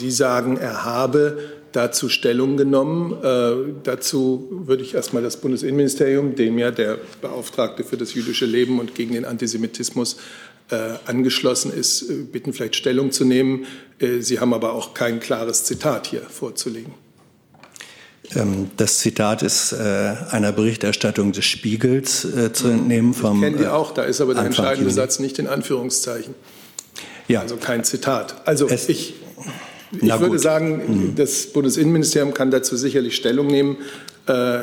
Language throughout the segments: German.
Sie sagen, er habe dazu Stellung genommen. Äh, dazu würde ich erstmal das Bundesinnenministerium, dem ja der Beauftragte für das jüdische Leben und gegen den Antisemitismus äh, angeschlossen ist, äh, bitten, vielleicht Stellung zu nehmen. Äh, Sie haben aber auch kein klares Zitat hier vorzulegen. Ähm, das Zitat ist äh, einer Berichterstattung des Spiegels äh, zu entnehmen. Vom, kennen die auch, da ist aber der Anfang entscheidende Juni. Satz nicht in Anführungszeichen. Ja. Also kein Zitat. Also es, ich, ich würde gut. sagen, mhm. das Bundesinnenministerium kann dazu sicherlich Stellung nehmen. Äh,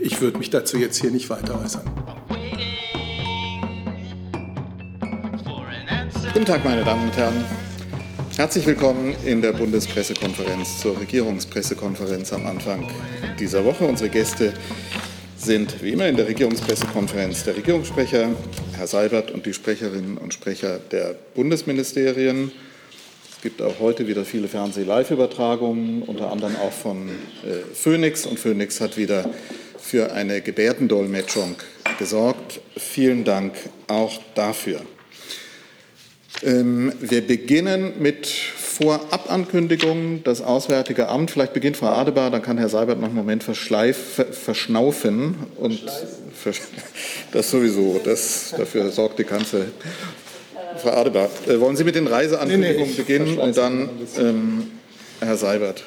ich würde mich dazu jetzt hier nicht weiter äußern. Guten Tag, meine Damen und Herren. Herzlich willkommen in der Bundespressekonferenz zur Regierungspressekonferenz am Anfang dieser Woche. Unsere Gäste sind wie immer in der Regierungspressekonferenz der Regierungssprecher, Herr Seibert und die Sprecherinnen und Sprecher der Bundesministerien. Es gibt auch heute wieder viele Fernseh-Live-Übertragungen, unter anderem auch von äh, Phoenix. Und Phoenix hat wieder für eine Gebärdendolmetschung gesorgt. Vielen Dank auch dafür. Ähm, wir beginnen mit Vorabankündigungen. Das Auswärtige Amt, vielleicht beginnt Frau Adebar, dann kann Herr Seibert noch einen Moment verschleif, verschnaufen. Und das sowieso, das, dafür sorgt die Kanzlerin. Frau Adebar, äh, wollen Sie mit den Reiseankündigungen nee, nee, beginnen und dann ähm, Herr Seibert?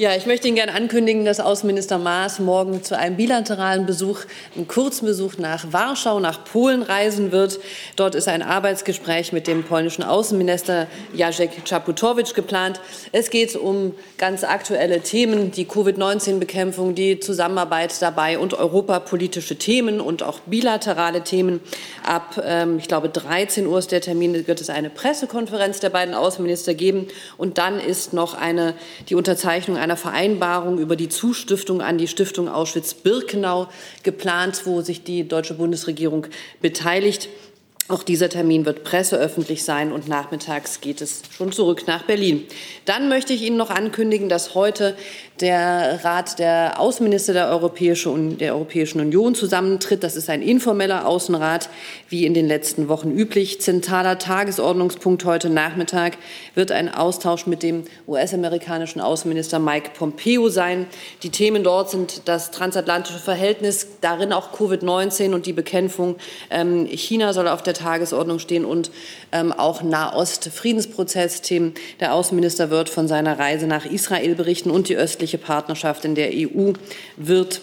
Ja, ich möchte Ihnen gerne ankündigen, dass Außenminister Maas morgen zu einem bilateralen Besuch, einem Kurzbesuch nach Warschau, nach Polen reisen wird. Dort ist ein Arbeitsgespräch mit dem polnischen Außenminister Jacek Czaputowicz geplant. Es geht um ganz aktuelle Themen, die Covid-19-Bekämpfung, die Zusammenarbeit dabei und europapolitische Themen und auch bilaterale Themen. Ab, ähm, ich glaube, 13 Uhr ist der Termin, wird es eine Pressekonferenz der beiden Außenminister geben. Und dann ist noch eine, die Unterzeichnung einer einer Vereinbarung über die Zustiftung an die Stiftung Auschwitz-Birkenau geplant, wo sich die deutsche Bundesregierung beteiligt. Auch dieser Termin wird presseöffentlich sein und nachmittags geht es schon zurück nach Berlin. Dann möchte ich Ihnen noch ankündigen, dass heute der Rat der Außenminister der, Europäische, der Europäischen Union zusammentritt. Das ist ein informeller Außenrat, wie in den letzten Wochen üblich. Zentraler Tagesordnungspunkt heute Nachmittag wird ein Austausch mit dem US-amerikanischen Außenminister Mike Pompeo sein. Die Themen dort sind das transatlantische Verhältnis, darin auch Covid-19 und die Bekämpfung. Ähm, China soll auf der Tagesordnung stehen und ähm, auch Nahost-Friedensprozess-Themen. Der Außenminister wird von seiner Reise nach Israel berichten und die östliche Partnerschaft in der EU wird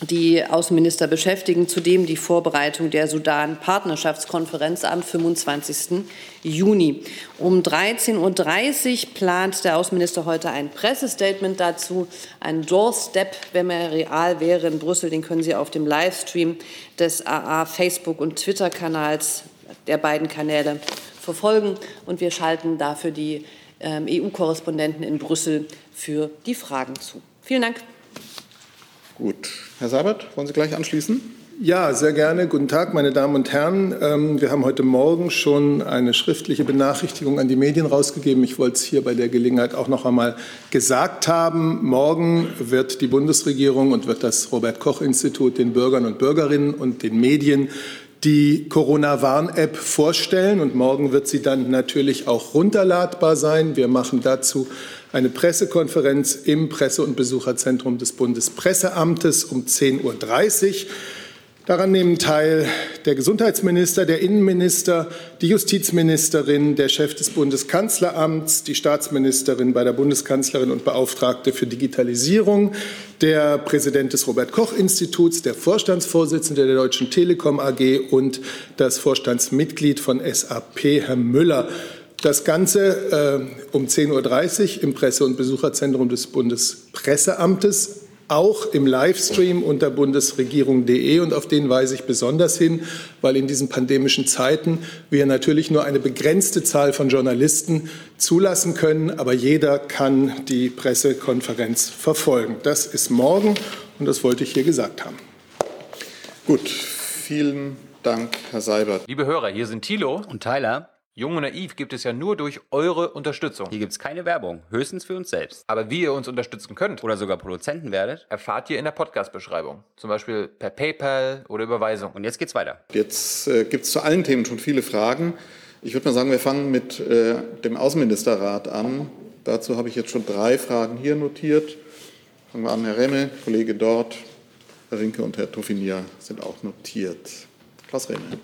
die Außenminister beschäftigen. Zudem die Vorbereitung der Sudan-Partnerschaftskonferenz am 25. Juni. Um 13.30 Uhr plant der Außenminister heute ein Pressestatement dazu. Ein Doorstep, wenn er real wäre in Brüssel, den können Sie auf dem Livestream des AA Facebook- und Twitter-Kanals der beiden Kanäle verfolgen. Und wir schalten dafür die ähm, EU-Korrespondenten in Brüssel für die Fragen zu. Vielen Dank. Gut. Herr Seibert, wollen Sie gleich anschließen? Ja, sehr gerne. Guten Tag, meine Damen und Herren. Ähm, wir haben heute Morgen schon eine schriftliche Benachrichtigung an die Medien rausgegeben. Ich wollte es hier bei der Gelegenheit auch noch einmal gesagt haben. Morgen wird die Bundesregierung und wird das Robert Koch Institut den Bürgern und Bürgerinnen und den Medien die Corona-Warn-App vorstellen und morgen wird sie dann natürlich auch runterladbar sein. Wir machen dazu eine Pressekonferenz im Presse- und Besucherzentrum des Bundespresseamtes um 10.30 Uhr. Daran nehmen teil der Gesundheitsminister, der Innenminister, die Justizministerin, der Chef des Bundeskanzleramts, die Staatsministerin bei der Bundeskanzlerin und Beauftragte für Digitalisierung, der Präsident des Robert Koch Instituts, der Vorstandsvorsitzende der Deutschen Telekom AG und das Vorstandsmitglied von SAP, Herr Müller. Das Ganze äh, um 10.30 Uhr im Presse- und Besucherzentrum des Bundespresseamtes auch im Livestream unter bundesregierung.de und auf den weise ich besonders hin, weil in diesen pandemischen Zeiten wir natürlich nur eine begrenzte Zahl von Journalisten zulassen können, aber jeder kann die Pressekonferenz verfolgen. Das ist morgen und das wollte ich hier gesagt haben. Gut, vielen Dank, Herr Seibert. Liebe Hörer, hier sind Thilo und Tyler. Jung und Naiv gibt es ja nur durch eure Unterstützung. Hier gibt es keine Werbung, höchstens für uns selbst. Aber wie ihr uns unterstützen könnt oder sogar Produzenten werdet, erfahrt ihr in der Podcast-Beschreibung. Zum Beispiel per PayPal oder Überweisung. Und jetzt geht's weiter. Jetzt äh, gibt es zu allen Themen schon viele Fragen. Ich würde mal sagen, wir fangen mit äh, dem Außenministerrat an. Dazu habe ich jetzt schon drei Fragen hier notiert. Fangen wir an, Herr Remme, Kollege dort, Herr Rinke und Herr Toffinier sind auch notiert. Klaus Remme.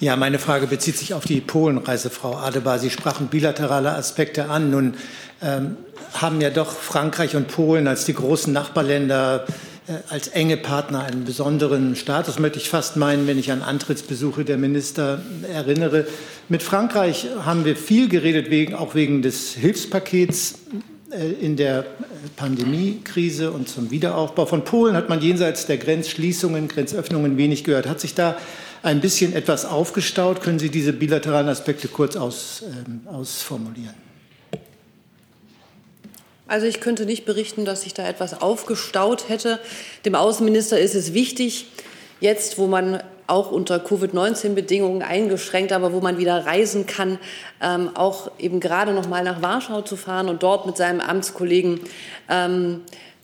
Ja, meine Frage bezieht sich auf die Polenreise, Frau Adebar. Sie sprachen bilaterale Aspekte an. Nun ähm, haben ja doch Frankreich und Polen als die großen Nachbarländer äh, als enge Partner einen besonderen Status, möchte ich fast meinen, wenn ich an Antrittsbesuche der Minister erinnere. Mit Frankreich haben wir viel geredet, wegen, auch wegen des Hilfspakets äh, in der Pandemiekrise und zum Wiederaufbau. Von Polen hat man jenseits der Grenzschließungen, Grenzöffnungen wenig gehört. Hat sich da ein bisschen etwas aufgestaut? Können Sie diese bilateralen Aspekte kurz aus, äh, ausformulieren? Also ich könnte nicht berichten, dass sich da etwas aufgestaut hätte. Dem Außenminister ist es wichtig, jetzt, wo man auch unter Covid-19-Bedingungen eingeschränkt, aber wo man wieder reisen kann, ähm, auch eben gerade noch mal nach Warschau zu fahren und dort mit seinem Amtskollegen ähm,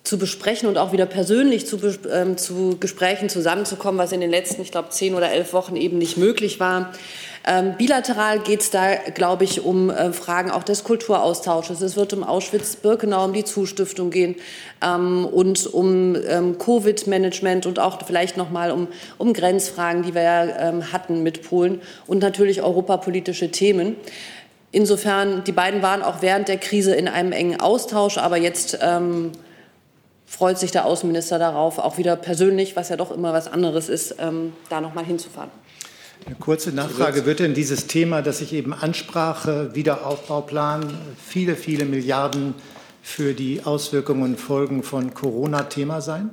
zu besprechen und auch wieder persönlich zu, ähm, zu Gesprächen zusammenzukommen, was in den letzten, ich glaube, zehn oder elf Wochen eben nicht möglich war. Ähm, bilateral geht es da, glaube ich, um äh, Fragen auch des Kulturaustausches. Es wird um Auschwitz-Birkenau, um die Zustiftung gehen ähm, und um ähm, Covid-Management und auch vielleicht noch mal um, um Grenzfragen, die wir ja ähm, hatten mit Polen und natürlich europapolitische Themen. Insofern, die beiden waren auch während der Krise in einem engen Austausch, aber jetzt ähm, freut sich der Außenminister darauf, auch wieder persönlich, was ja doch immer was anderes ist, ähm, da noch mal hinzufahren. Eine kurze Nachfrage. Wird denn dieses Thema, das ich eben ansprache, Wiederaufbauplan, viele, viele Milliarden für die Auswirkungen und Folgen von Corona Thema sein?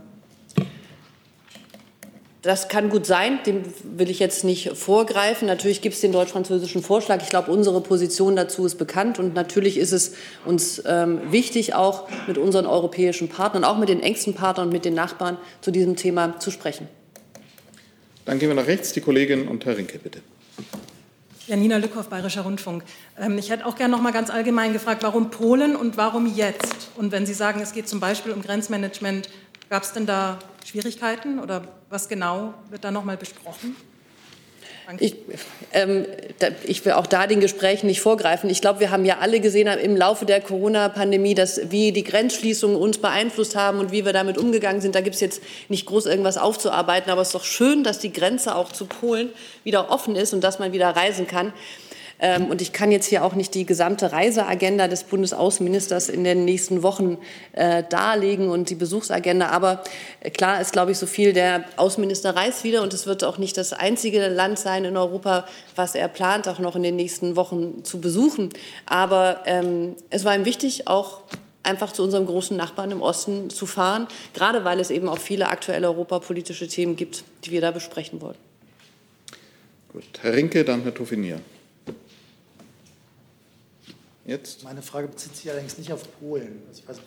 Das kann gut sein, dem will ich jetzt nicht vorgreifen. Natürlich gibt es den deutsch-französischen Vorschlag. Ich glaube, unsere Position dazu ist bekannt. Und natürlich ist es uns ähm, wichtig, auch mit unseren europäischen Partnern, auch mit den engsten Partnern und mit den Nachbarn zu diesem Thema zu sprechen. Dann gehen wir nach rechts. Die Kollegin und Herr Rinke, bitte. Janina Lückhoff, Bayerischer Rundfunk. Ähm, ich hätte auch gerne noch mal ganz allgemein gefragt, warum Polen und warum jetzt? Und wenn Sie sagen, es geht zum Beispiel um Grenzmanagement, gab es denn da Schwierigkeiten oder was genau wird da noch mal besprochen? Ich, ähm, da, ich will auch da den Gesprächen nicht vorgreifen. Ich glaube, wir haben ja alle gesehen im Laufe der Corona-Pandemie, dass wie die Grenzschließungen uns beeinflusst haben und wie wir damit umgegangen sind. Da gibt es jetzt nicht groß irgendwas aufzuarbeiten. Aber es ist doch schön, dass die Grenze auch zu Polen wieder offen ist und dass man wieder reisen kann. Ähm, und ich kann jetzt hier auch nicht die gesamte Reiseagenda des Bundesaußenministers in den nächsten Wochen äh, darlegen und die Besuchsagenda. Aber äh, klar ist, glaube ich, so viel. Der Außenminister reist wieder und es wird auch nicht das einzige Land sein in Europa, was er plant, auch noch in den nächsten Wochen zu besuchen. Aber ähm, es war ihm wichtig, auch einfach zu unserem großen Nachbarn im Osten zu fahren, gerade weil es eben auch viele aktuelle europapolitische Themen gibt, die wir da besprechen wollen. Gut, Herr Rinke, dann Herr Toffinier. Jetzt? Meine Frage bezieht sich allerdings nicht auf Polen. Also weiß,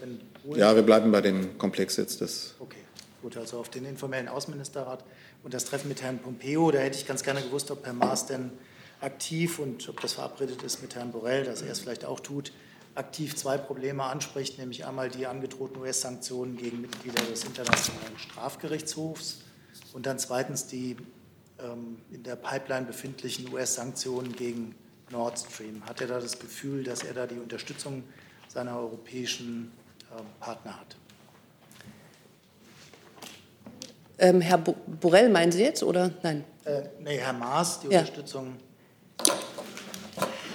Polen ja, wir bleiben bei dem Komplex jetzt des. Okay, gut, also auf den informellen Außenministerrat und das Treffen mit Herrn Pompeo. Da hätte ich ganz gerne gewusst, ob Herr Maas denn aktiv und ob das verabredet ist mit Herrn Borrell, dass er es vielleicht auch tut, aktiv zwei Probleme anspricht, nämlich einmal die angedrohten US-Sanktionen gegen Mitglieder des Internationalen Strafgerichtshofs und dann zweitens die ähm, in der Pipeline befindlichen US-Sanktionen gegen Nord Stream? Hat er da das Gefühl, dass er da die Unterstützung seiner europäischen äh, Partner hat? Ähm, Herr Borrell meinen Sie jetzt oder nein? Äh, nee, Herr Maas, die ja. Unterstützung.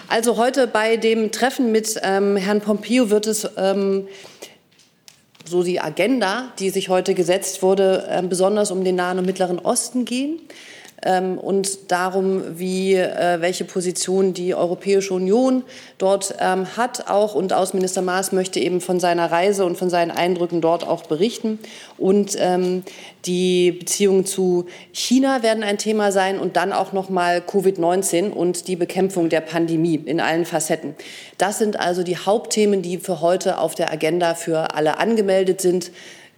Also heute bei dem Treffen mit ähm, Herrn Pompeo wird es ähm, so die Agenda, die sich heute gesetzt wurde, äh, besonders um den Nahen und Mittleren Osten gehen ähm, und darum, wie, äh, welche Position die Europäische Union dort ähm, hat auch. Und Außenminister Maas möchte eben von seiner Reise und von seinen Eindrücken dort auch berichten. Und ähm, die Beziehungen zu China werden ein Thema sein und dann auch noch mal Covid-19 und die Bekämpfung der Pandemie in allen Facetten. Das sind also die Hauptthemen, die für heute auf der Agenda für alle angemeldet sind.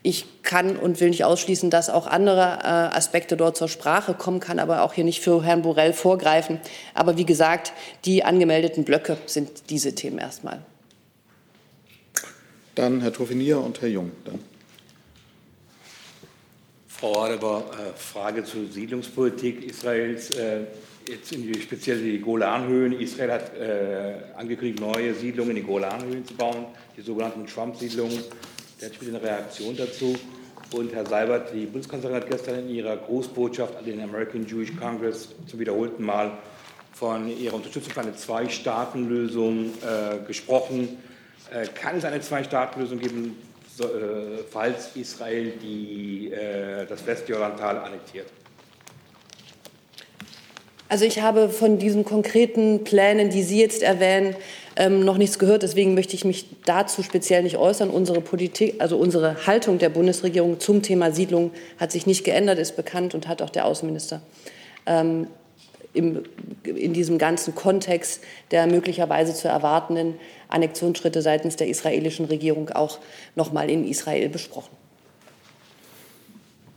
Ich kann und will nicht ausschließen, dass auch andere äh, Aspekte dort zur Sprache kommen, kann aber auch hier nicht für Herrn Borrell vorgreifen. Aber wie gesagt, die angemeldeten Blöcke sind diese Themen erstmal. Dann Herr Trovinier und Herr Jung. Dann. Frau Adebar, äh, Frage zur Siedlungspolitik Israels. Äh, jetzt in die, speziell die Golanhöhen. Israel hat äh, angekündigt, neue Siedlungen in die Golanhöhen zu bauen, die sogenannten Trump-Siedlungen. Der hat eine Reaktion dazu. Und Herr Seibert, die Bundeskanzlerin hat gestern in ihrer Großbotschaft an den American Jewish Congress zum wiederholten Mal von ihrer Unterstützung für eine Zwei-Staaten-Lösung äh, gesprochen. Äh, kann es eine Zwei-Staaten-Lösung geben, so, äh, falls Israel die, äh, das Westjordantal annektiert? Also ich habe von diesen konkreten Plänen, die Sie jetzt erwähnen, ähm, noch nichts gehört. Deswegen möchte ich mich dazu speziell nicht äußern. Unsere Politik, also unsere Haltung der Bundesregierung zum Thema Siedlung hat sich nicht geändert, ist bekannt und hat auch der Außenminister ähm, im, in diesem ganzen Kontext der möglicherweise zu erwartenden Annexionsschritte seitens der israelischen Regierung auch noch mal in Israel besprochen.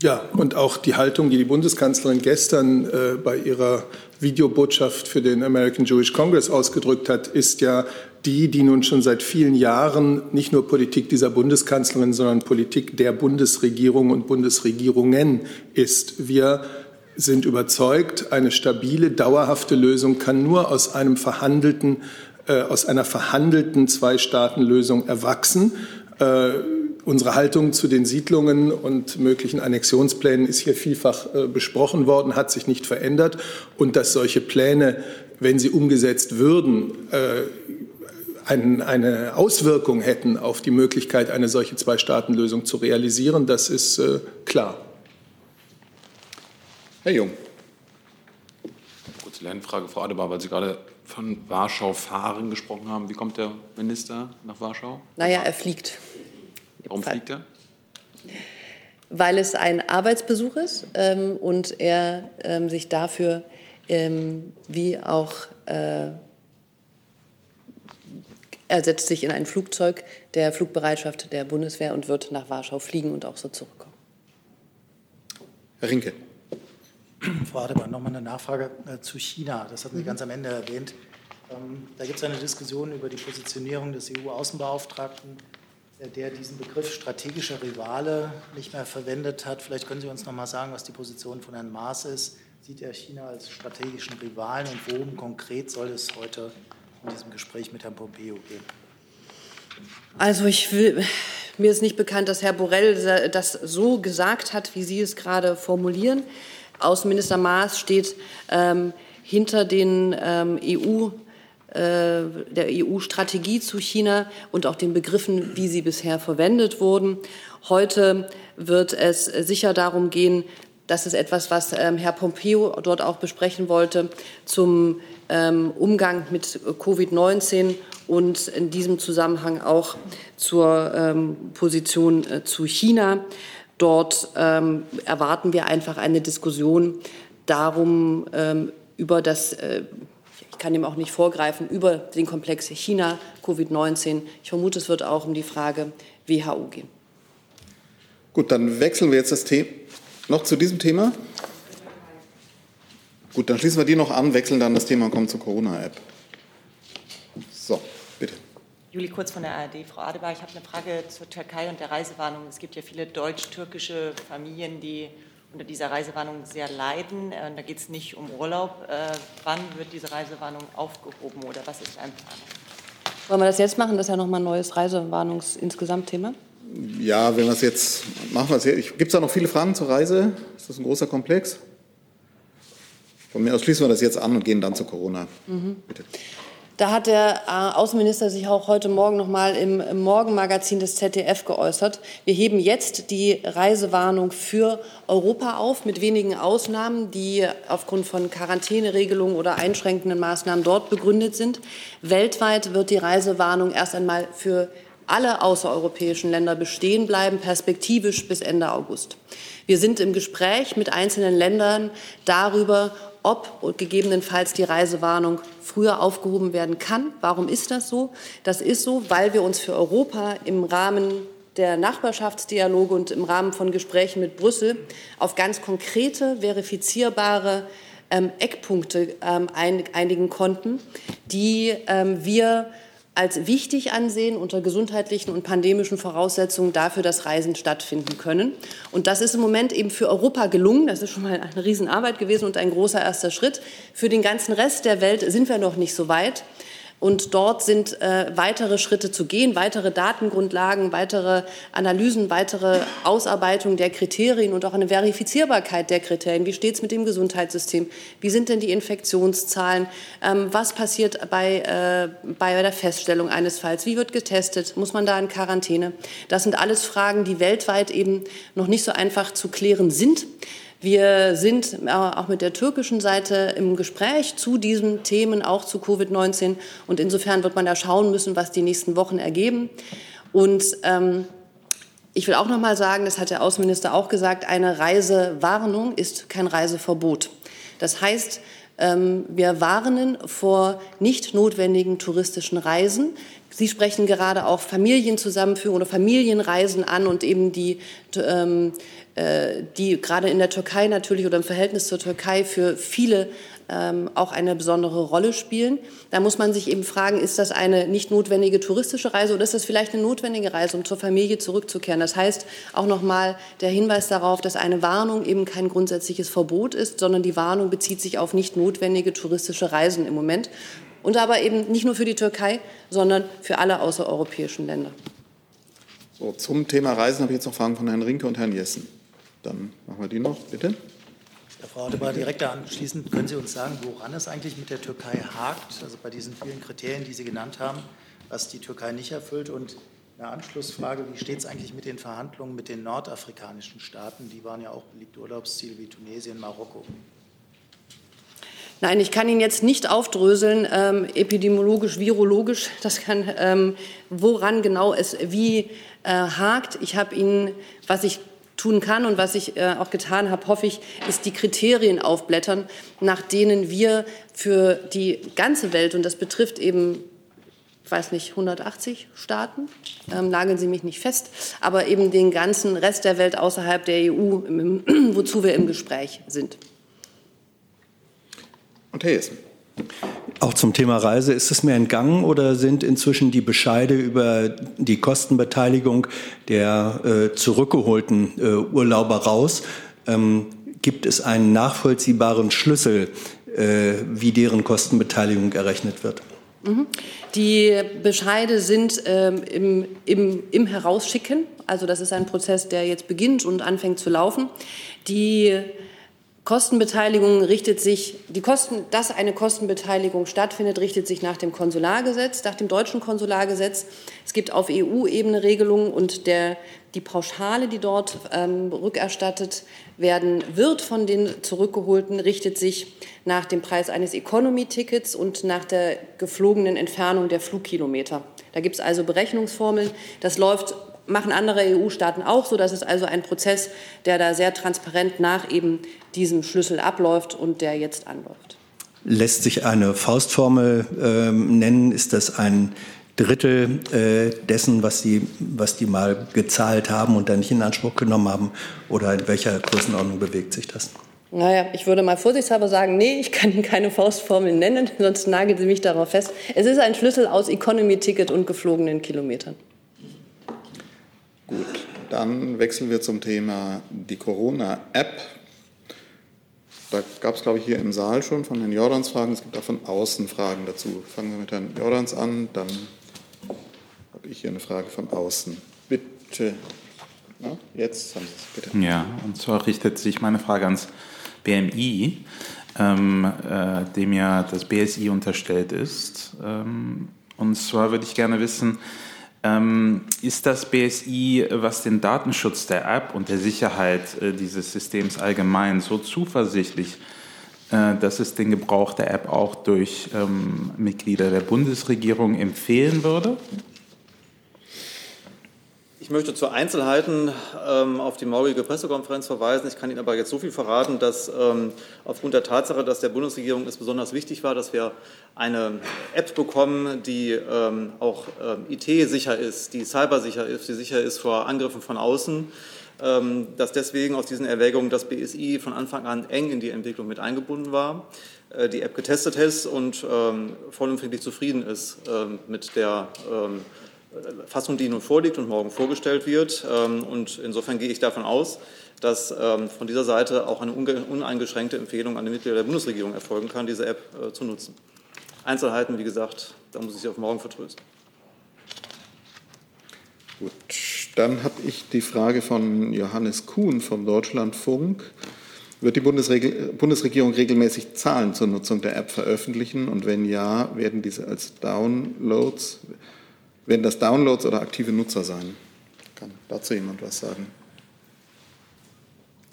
Ja, und auch die Haltung, die die Bundeskanzlerin gestern äh, bei ihrer Videobotschaft für den American Jewish Congress ausgedrückt hat, ist ja die, die nun schon seit vielen Jahren nicht nur Politik dieser Bundeskanzlerin, sondern Politik der Bundesregierung und Bundesregierungen ist. Wir sind überzeugt, eine stabile, dauerhafte Lösung kann nur aus einem verhandelten, äh, aus einer verhandelten Zwei-Staaten-Lösung erwachsen. Äh, Unsere Haltung zu den Siedlungen und möglichen Annexionsplänen ist hier vielfach äh, besprochen worden, hat sich nicht verändert. Und dass solche Pläne, wenn sie umgesetzt würden, äh, eine Auswirkung hätten auf die Möglichkeit, eine solche Zwei-Staaten-Lösung zu realisieren, das ist äh, klar. Herr Jung. Kurze Lernfrage, Frau Adebar, weil Sie gerade von Warschau fahren gesprochen haben. Wie kommt der Minister nach Warschau? Naja, er fliegt. Warum fliegt er? Weil es ein Arbeitsbesuch ist ähm, und er ähm, sich dafür ähm, wie auch äh, er setzt sich in ein Flugzeug der Flugbereitschaft der Bundeswehr und wird nach Warschau fliegen und auch so zurückkommen. Herr Rinke. Frau Adebar, nochmal eine Nachfrage äh, zu China. Das hatten Sie mhm. ganz am Ende erwähnt. Ähm, da gibt es eine Diskussion über die Positionierung des EU-Außenbeauftragten der diesen Begriff strategischer Rivale nicht mehr verwendet hat. Vielleicht können Sie uns noch mal sagen, was die Position von Herrn Maas ist. Sieht er China als strategischen Rivalen und worum konkret soll es heute in diesem Gespräch mit Herrn Pompeo gehen? Also ich will, mir ist nicht bekannt, dass Herr Borrell das so gesagt hat, wie Sie es gerade formulieren. Außenminister Maas steht ähm, hinter den ähm, EU- der EU-Strategie zu China und auch den Begriffen, wie sie bisher verwendet wurden. Heute wird es sicher darum gehen, das ist etwas, was ähm, Herr Pompeo dort auch besprechen wollte, zum ähm, Umgang mit Covid-19 und in diesem Zusammenhang auch zur ähm, Position äh, zu China. Dort erwarten wir einfach eine Diskussion darum, über das äh, ich kann dem auch nicht vorgreifen, über den Komplex China, Covid-19. Ich vermute, es wird auch um die Frage WHO gehen. Gut, dann wechseln wir jetzt das Thema. Noch zu diesem Thema? Gut, dann schließen wir die noch an, wechseln dann das Thema und kommen zur Corona-App. So, bitte. Juli Kurz von der ARD. Frau Adebar, ich habe eine Frage zur Türkei und der Reisewarnung. Es gibt ja viele deutsch-türkische Familien, die unter dieser Reisewarnung sehr leiden. Äh, da geht es nicht um Urlaub. Äh, wann wird diese Reisewarnung aufgehoben oder was ist ein Plan? Wollen wir das jetzt machen? Das ist ja nochmal ein neues Reisewarnungs-Insgesamt-Thema. Ja, wenn wir es jetzt machen, gibt es da noch viele Fragen zur Reise? Ist das ein großer Komplex? Von mir aus schließen wir das jetzt an und gehen dann zu Corona. Mhm. Bitte. Da hat der äh, Außenminister sich auch heute Morgen noch mal im, im Morgenmagazin des ZDF geäußert. Wir heben jetzt die Reisewarnung für Europa auf, mit wenigen Ausnahmen, die aufgrund von Quarantäneregelungen oder einschränkenden Maßnahmen dort begründet sind. Weltweit wird die Reisewarnung erst einmal für alle außereuropäischen Länder bestehen bleiben, perspektivisch bis Ende August. Wir sind im Gespräch mit einzelnen Ländern darüber, ob gegebenenfalls die Reisewarnung früher aufgehoben werden kann. Warum ist das so? Das ist so, weil wir uns für Europa im Rahmen der Nachbarschaftsdialoge und im Rahmen von Gesprächen mit Brüssel auf ganz konkrete, verifizierbare ähm, Eckpunkte ähm, einigen konnten, die ähm, wir als wichtig ansehen, unter gesundheitlichen und pandemischen Voraussetzungen dafür, dass Reisen stattfinden können. Und das ist im Moment eben für Europa gelungen. Das ist schon mal eine Riesenarbeit gewesen und ein großer erster Schritt. Für den ganzen Rest der Welt sind wir noch nicht so weit. Und dort sind äh, weitere Schritte zu gehen, weitere Datengrundlagen, weitere Analysen, weitere Ausarbeitung der Kriterien und auch eine Verifizierbarkeit der Kriterien. Wie steht es mit dem Gesundheitssystem? Wie sind denn die Infektionszahlen? Ähm, was passiert bei, äh, bei der Feststellung eines Falls? Wie wird getestet? Muss man da in Quarantäne? Das sind alles Fragen, die weltweit eben noch nicht so einfach zu klären sind. Wir sind äh, auch mit der türkischen Seite im Gespräch zu diesen Themen, auch zu Covid-19. Und insofern wird man da schauen müssen, was die nächsten Wochen ergeben. Und ähm, ich will auch noch mal sagen, das hat der Außenminister auch gesagt, eine Reisewarnung ist kein Reiseverbot. Das heißt, ähm, wir warnen vor nicht notwendigen touristischen Reisen. Sie sprechen gerade auch Familienzusammenführung oder Familienreisen an und eben die ähm, äh, die gerade in der Türkei natürlich oder im Verhältnis zur Türkei für viele ähm, auch eine besondere Rolle spielen. Da muss man sich eben fragen, ist das eine nicht notwendige touristische Reise oder ist das vielleicht eine notwendige Reise, um zur Familie zurückzukehren? Das heißt auch nochmal der Hinweis darauf, dass eine Warnung eben kein grundsätzliches Verbot ist, sondern die Warnung bezieht sich auf nicht notwendige touristische Reisen im Moment. Und aber eben nicht nur für die Türkei, sondern für alle außereuropäischen Länder. So, zum Thema Reisen habe ich jetzt noch Fragen von Herrn Rinke und Herrn Jessen. Dann machen wir die noch, bitte. Ja, Frau Adebar, direkt anschließend, können Sie uns sagen, woran es eigentlich mit der Türkei hakt, also bei diesen vielen Kriterien, die Sie genannt haben, was die Türkei nicht erfüllt? Und eine Anschlussfrage, wie steht es eigentlich mit den Verhandlungen mit den nordafrikanischen Staaten? Die waren ja auch beliebte Urlaubsziele wie Tunesien, Marokko. Nein, ich kann Ihnen jetzt nicht aufdröseln, ähm, epidemiologisch, virologisch, das kann, ähm, woran genau es wie äh, hakt. Ich habe Ihnen, was ich tun kann und was ich äh, auch getan habe, hoffe ich, ist die Kriterien aufblättern, nach denen wir für die ganze Welt, und das betrifft eben, ich weiß nicht, 180 Staaten, ähm, nageln Sie mich nicht fest, aber eben den ganzen Rest der Welt außerhalb der EU, im, wozu wir im Gespräch sind. Und Herr Jessen. Auch zum Thema Reise, ist es mir entgangen oder sind inzwischen die Bescheide über die Kostenbeteiligung der äh, zurückgeholten äh, Urlauber raus? Ähm, gibt es einen nachvollziehbaren Schlüssel, äh, wie deren Kostenbeteiligung errechnet wird? Mhm. Die Bescheide sind ähm, im, im, im Herausschicken. Also das ist ein Prozess, der jetzt beginnt und anfängt zu laufen. Die Kostenbeteiligung richtet sich, die Kosten, dass eine Kostenbeteiligung stattfindet, richtet sich nach dem Konsulargesetz, nach dem deutschen Konsulargesetz. Es gibt auf EU-Ebene Regelungen und der, die Pauschale, die dort ähm, rückerstattet werden wird von den Zurückgeholten, richtet sich nach dem Preis eines Economy-Tickets und nach der geflogenen Entfernung der Flugkilometer. Da gibt es also Berechnungsformeln. Das läuft machen andere EU-Staaten auch so. Das ist also ein Prozess, der da sehr transparent nach eben diesem Schlüssel abläuft und der jetzt anläuft. Lässt sich eine Faustformel äh, nennen? Ist das ein Drittel äh, dessen, was die, was die mal gezahlt haben und dann nicht in Anspruch genommen haben? Oder in welcher Größenordnung bewegt sich das? Naja, ich würde mal vorsichtshalber sagen, nee, ich kann Ihnen keine Faustformel nennen, sonst nageln Sie mich darauf fest. Es ist ein Schlüssel aus Economy-Ticket und geflogenen Kilometern. Gut, dann wechseln wir zum Thema die Corona-App. Da gab es, glaube ich, hier im Saal schon von Herrn Jordans Fragen. Es gibt auch von außen Fragen dazu. Fangen wir mit Herrn Jordans an, dann habe ich hier eine Frage von außen. Bitte. Na, jetzt haben Sie es, bitte. Ja, und zwar richtet sich meine Frage ans BMI, ähm, äh, dem ja das BSI unterstellt ist. Ähm, und zwar würde ich gerne wissen, ähm, ist das BSI, was den Datenschutz der App und der Sicherheit äh, dieses Systems allgemein so zuversichtlich, äh, dass es den Gebrauch der App auch durch ähm, Mitglieder der Bundesregierung empfehlen würde? Ich möchte zu Einzelheiten ähm, auf die morgige Pressekonferenz verweisen. Ich kann Ihnen aber jetzt so viel verraten, dass ähm, aufgrund der Tatsache, dass der Bundesregierung es besonders wichtig war, dass wir eine App bekommen, die ähm, auch ähm, IT-sicher ist, die cybersicher ist, die sicher ist vor Angriffen von außen, ähm, dass deswegen aus diesen Erwägungen das BSI von Anfang an eng in die Entwicklung mit eingebunden war. äh, die App getestet hat und ähm, vollumfänglich zufrieden ist ähm, mit der Fassung, die nun vorliegt und morgen vorgestellt wird. Ähm, und insofern gehe ich davon aus, dass ähm, von dieser Seite auch eine uneingeschränkte Empfehlung an die Mitglieder der Bundesregierung erfolgen kann, diese App äh, zu nutzen. Einzelheiten, wie gesagt, da muss ich Sie auf morgen vertrösten. Gut, dann habe ich die Frage von Johannes Kuhn vom Deutschlandfunk. Wird die Bundesregierung regelmäßig Zahlen zur Nutzung der App veröffentlichen? Und wenn ja, werden diese als Downloads, werden das Downloads oder aktive Nutzer sein? Kann dazu jemand was sagen?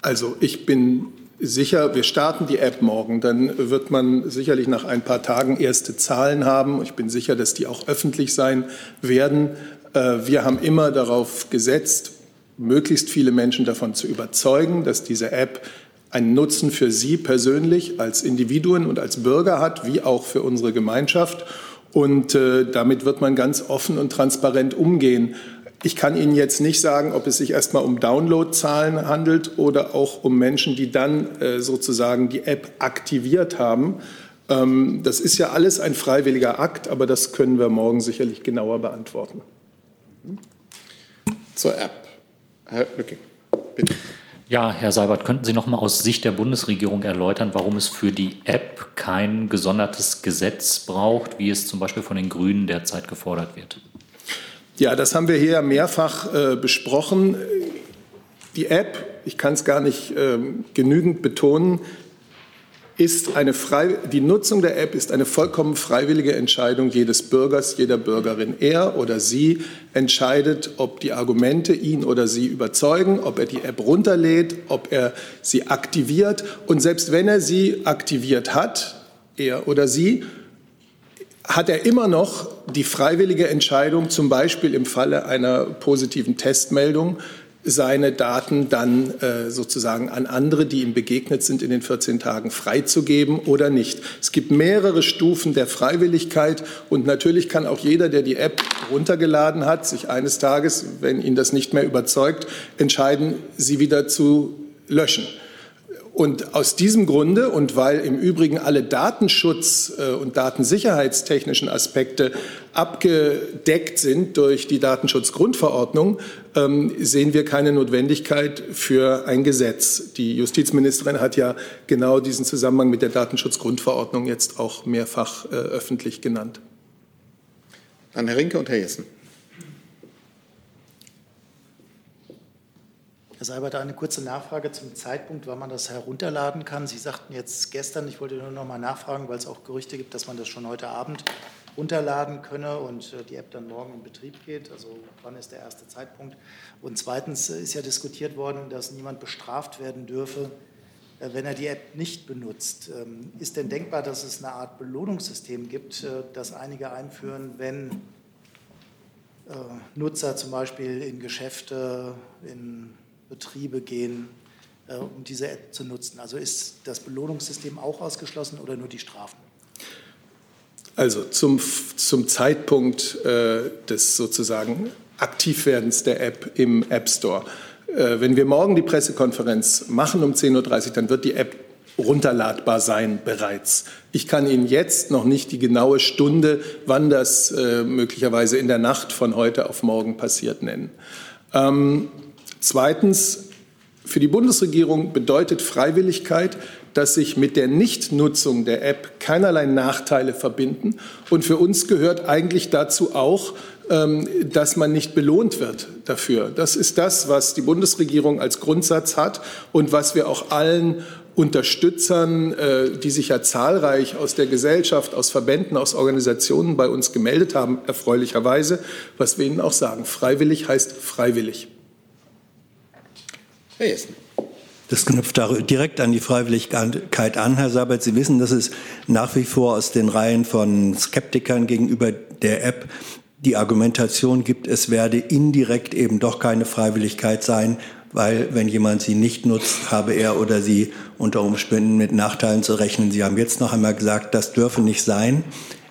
Also ich bin sicher, wir starten die App morgen, dann wird man sicherlich nach ein paar Tagen erste Zahlen haben. Ich bin sicher, dass die auch öffentlich sein werden. Äh, wir haben immer darauf gesetzt, möglichst viele Menschen davon zu überzeugen, dass diese App einen Nutzen für sie persönlich als Individuen und als Bürger hat, wie auch für unsere Gemeinschaft. Und äh, damit wird man ganz offen und transparent umgehen. Ich kann Ihnen jetzt nicht sagen, ob es sich erstmal um Downloadzahlen handelt oder auch um Menschen, die dann äh, sozusagen die App aktiviert haben. Ähm, das ist ja alles ein freiwilliger Akt, aber das können wir morgen sicherlich genauer beantworten. Zur App. Herr Lücking, bitte. Ja, Herr Seibert, könnten Sie noch mal aus Sicht der Bundesregierung erläutern, warum es für die App kein gesondertes Gesetz braucht, wie es zum Beispiel von den Grünen derzeit gefordert wird? Ja, das haben wir hier mehrfach äh, besprochen. Die App, ich kann es gar nicht äh, genügend betonen, ist eine frei, die Nutzung der App ist eine vollkommen freiwillige Entscheidung jedes Bürgers, jeder Bürgerin. Er oder sie entscheidet, ob die Argumente ihn oder sie überzeugen, ob er die App runterlädt, ob er sie aktiviert. Und selbst wenn er sie aktiviert hat, er oder sie, hat er immer noch die freiwillige Entscheidung, zum Beispiel im Falle einer positiven Testmeldung, seine Daten dann äh, sozusagen an andere, die ihm begegnet sind, in den 14 Tagen freizugeben oder nicht. Es gibt mehrere Stufen der Freiwilligkeit und natürlich kann auch jeder, der die App runtergeladen hat, sich eines Tages, wenn ihn das nicht mehr überzeugt, entscheiden, sie wieder zu löschen. Und aus diesem Grunde und weil im Übrigen alle Datenschutz- äh, und datensicherheitstechnischen Aspekte abgedeckt sind durch die Datenschutzgrundverordnung, sehen wir keine Notwendigkeit für ein Gesetz. Die Justizministerin hat ja genau diesen Zusammenhang mit der Datenschutzgrundverordnung jetzt auch mehrfach äh, öffentlich genannt. An Herr Rinke und Herr Jessen. Herr Seibert, eine kurze Nachfrage zum Zeitpunkt, wann man das herunterladen kann. Sie sagten jetzt gestern, ich wollte nur noch mal nachfragen, weil es auch Gerüchte gibt, dass man das schon heute Abend runterladen könne und äh, die App dann morgen in Betrieb geht. Also wann ist der erste Zeitpunkt? Und zweitens ist ja diskutiert worden, dass niemand bestraft werden dürfe, äh, wenn er die App nicht benutzt. Ähm, ist denn denkbar, dass es eine Art Belohnungssystem gibt, äh, das einige einführen, wenn Nutzer zum Beispiel in Geschäfte, in Betriebe gehen, äh, um diese App zu nutzen? Also ist das Belohnungssystem auch ausgeschlossen oder nur die Strafen? Also zum, zum Zeitpunkt äh, des sozusagen Aktivwerdens der App im App Store. Äh, wenn wir morgen die Pressekonferenz machen um 10.30 Uhr, dann wird die App runterladbar sein bereits. Ich kann Ihnen jetzt noch nicht die genaue Stunde, wann das äh, möglicherweise in der Nacht von heute auf morgen passiert, nennen. Ähm, Zweitens, für die Bundesregierung bedeutet Freiwilligkeit, dass sich mit der Nichtnutzung der App keinerlei Nachteile verbinden. Und für uns gehört eigentlich dazu auch, ähm, dass man nicht belohnt wird dafür. Das ist das, was die Bundesregierung als Grundsatz hat und was wir auch allen Unterstützern, äh, die sich ja zahlreich aus der Gesellschaft, aus Verbänden, aus Organisationen bei uns gemeldet haben, erfreulicherweise, was wir ihnen auch sagen. Freiwillig heißt freiwillig. Herr Jessen. Das knüpft direkt an die Freiwilligkeit an, Herr Sabert. Sie wissen, dass es nach wie vor aus den Reihen von Skeptikern gegenüber der App die Argumentation gibt, es werde indirekt eben doch keine Freiwilligkeit sein, weil wenn jemand sie nicht nutzt, habe er oder sie unter Umständen mit Nachteilen zu rechnen. Sie haben jetzt noch einmal gesagt, das dürfe nicht sein.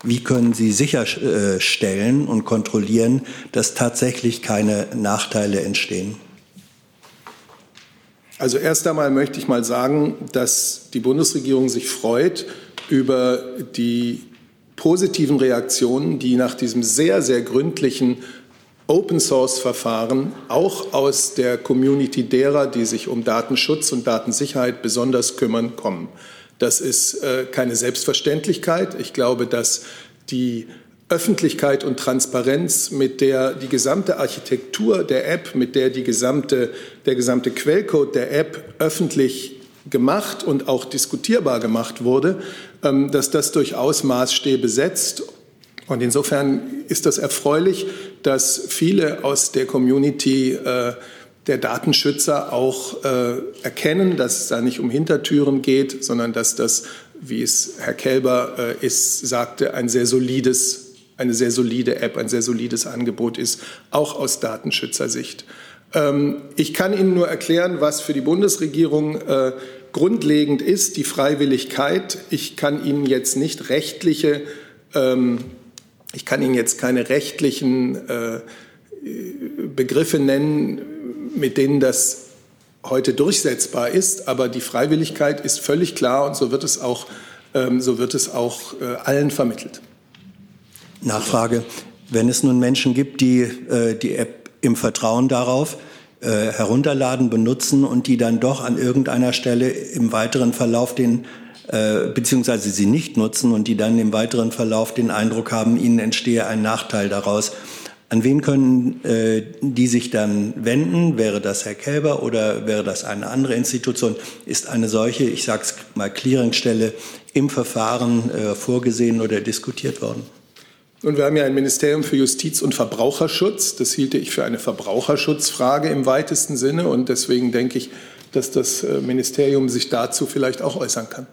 Wie können Sie sicherstellen und kontrollieren, dass tatsächlich keine Nachteile entstehen? Also erst einmal möchte ich mal sagen, dass die Bundesregierung sich freut, über die positiven Reaktionen, die nach diesem sehr, sehr gründlichen Open-Source-Verfahren auch aus der Community derer, die sich um Datenschutz und Datensicherheit besonders kümmern, kommen. Das ist äh, keine Selbstverständlichkeit. Ich glaube, dass die Öffentlichkeit und Transparenz, mit der die gesamte Architektur der App, mit der die gesamte, der gesamte Quellcode der App öffentlich gemacht und auch diskutierbar gemacht wurde, ähm, dass das durchaus Maßstäbe setzt. Und insofern ist das erfreulich, dass viele aus der Community äh, der Datenschützer auch äh, erkennen, dass es da nicht um Hintertüren geht, sondern dass das, wie es Herr Kelber äh, ist, sagte, ein sehr solides, eine sehr solide App, ein sehr solides Angebot ist, auch aus Datenschützersicht. Ähm, ich kann Ihnen nur erklären, was für die Bundesregierung äh, grundlegend ist, die Freiwilligkeit. Ich kann Ihnen jetzt nicht rechtliche, ähm, ich kann Ihnen jetzt keine rechtlichen äh, Begriffe nennen, mit denen das heute durchsetzbar ist. Aber die Freiwilligkeit ist völlig klar und so wird es auch, ähm, so wird es auch äh, allen vermittelt. Nachfrage. Wenn es nun Menschen gibt, die äh, die App im Vertrauen darauf äh, herunterladen, benutzen und die dann doch an irgendeiner Stelle im weiteren Verlauf den äh, beziehungsweise sie nicht nutzen und die dann im weiteren Verlauf den Eindruck haben, ihnen entstehe ein Nachteil daraus. An wen können äh, die sich dann wenden? Wäre das Herr Kälber oder wäre das eine andere Institution? Ist eine solche, ich sage es mal, Clearingstelle im Verfahren äh, vorgesehen oder diskutiert worden? Und wir haben ja ein Ministerium für Justiz und Verbraucherschutz. Das hielte ich für eine Verbraucherschutzfrage im weitesten Sinne. Und deswegen denke ich, dass das äh, Ministerium sich dazu vielleicht auch äußern kann.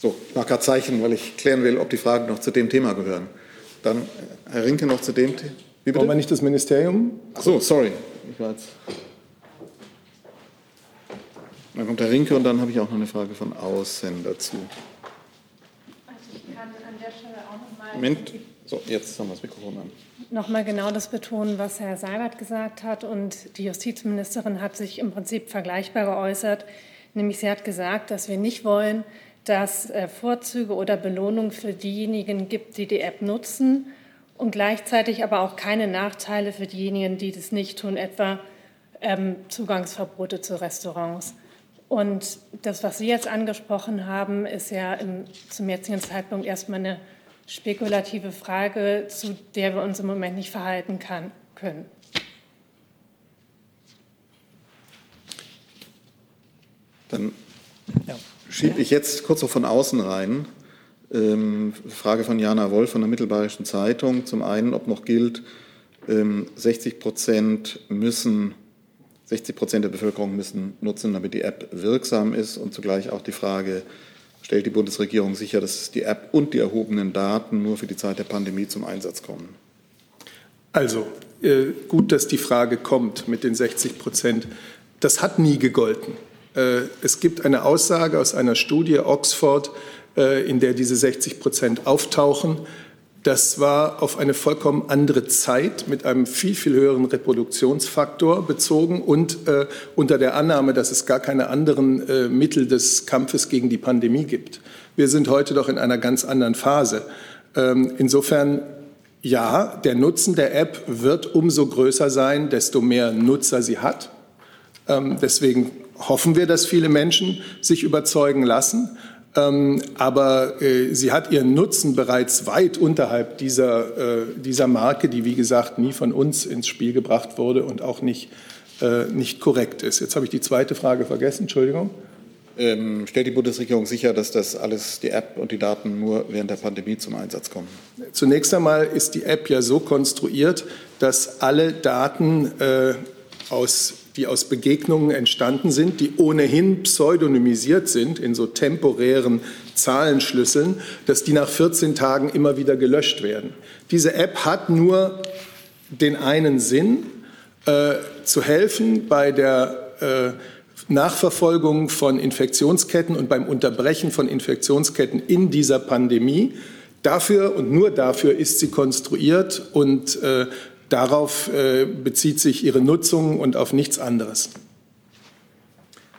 So, ich mache gerade Zeichen, weil ich klären will, ob die Fragen noch zu dem Thema gehören. Dann Herr Rinke noch zu dem Thema. Wie bitte? Wollen wir nicht das Ministerium? Ach so, sorry. Ich war jetzt dann kommt Herr Rinke und dann habe ich auch noch eine Frage von außen dazu. Also ich kann an der Stelle auch noch mal Moment. So, jetzt haben wir das Mikrofon an. Noch mal genau das betonen, was Herr Seibert gesagt hat. Und die Justizministerin hat sich im Prinzip vergleichbar geäußert. Nämlich sie hat gesagt, dass wir nicht wollen, dass äh, Vorzüge oder Belohnungen für diejenigen gibt, die die App nutzen und gleichzeitig aber auch keine Nachteile für diejenigen, die das nicht tun, etwa ähm, Zugangsverbote zu Restaurants. Und das, was Sie jetzt angesprochen haben, ist ja im, zum jetzigen Zeitpunkt erstmal eine spekulative Frage, zu der wir uns im Moment nicht verhalten kann, können. Dann ja schiebe ich jetzt kurz so von außen rein. Ähm, Frage von Jana Wolf von der Mittelbayerischen Zeitung. Zum einen, ob noch gilt, ähm, 60 Prozent müssen, 60 Prozent der Bevölkerung müssen nutzen, damit die App wirksam ist. Und zugleich auch die Frage, stellt die Bundesregierung sicher, dass die App und die erhobenen Daten nur für die Zeit der Pandemie zum Einsatz kommen? Also, äh, gut, dass die Frage kommt mit den 60 Prozent. Das hat nie gegolten. Äh, es gibt eine Aussage aus einer Studie Oxford, äh, in der diese 60 Prozent auftauchen. Das war auf eine vollkommen andere Zeit mit einem viel, viel höheren Reproduktionsfaktor bezogen und äh, unter der Annahme, dass es gar keine anderen äh, Mittel des Kampfes gegen die Pandemie gibt. Wir sind heute doch in einer ganz anderen Phase. Ähm, insofern ja, der Nutzen der App wird umso größer sein, desto mehr Nutzer sie hat. Ähm, deswegen hoffen wir, dass viele Menschen sich überzeugen lassen. Ähm, aber äh, sie hat ihren Nutzen bereits weit unterhalb dieser, äh, dieser Marke, die wie gesagt nie von uns ins Spiel gebracht wurde und auch nicht, äh, nicht korrekt ist. Jetzt habe ich die zweite Frage vergessen, Entschuldigung. Ähm, stellt die Bundesregierung sicher, dass das alles, die App und die Daten nur während der Pandemie zum Einsatz kommen? Zunächst einmal ist die App ja so konstruiert, dass alle Daten äh, aus die aus Begegnungen entstanden sind, die ohnehin pseudonymisiert sind in so temporären Zahlenschlüsseln, dass die nach 14 Tagen immer wieder gelöscht werden. Diese App hat nur den einen Sinn, äh, zu helfen bei der äh, Nachverfolgung von Infektionsketten und beim Unterbrechen von Infektionsketten in dieser Pandemie. Dafür und nur dafür ist sie konstruiert und äh, Darauf äh, bezieht sich ihre Nutzung und auf nichts anderes.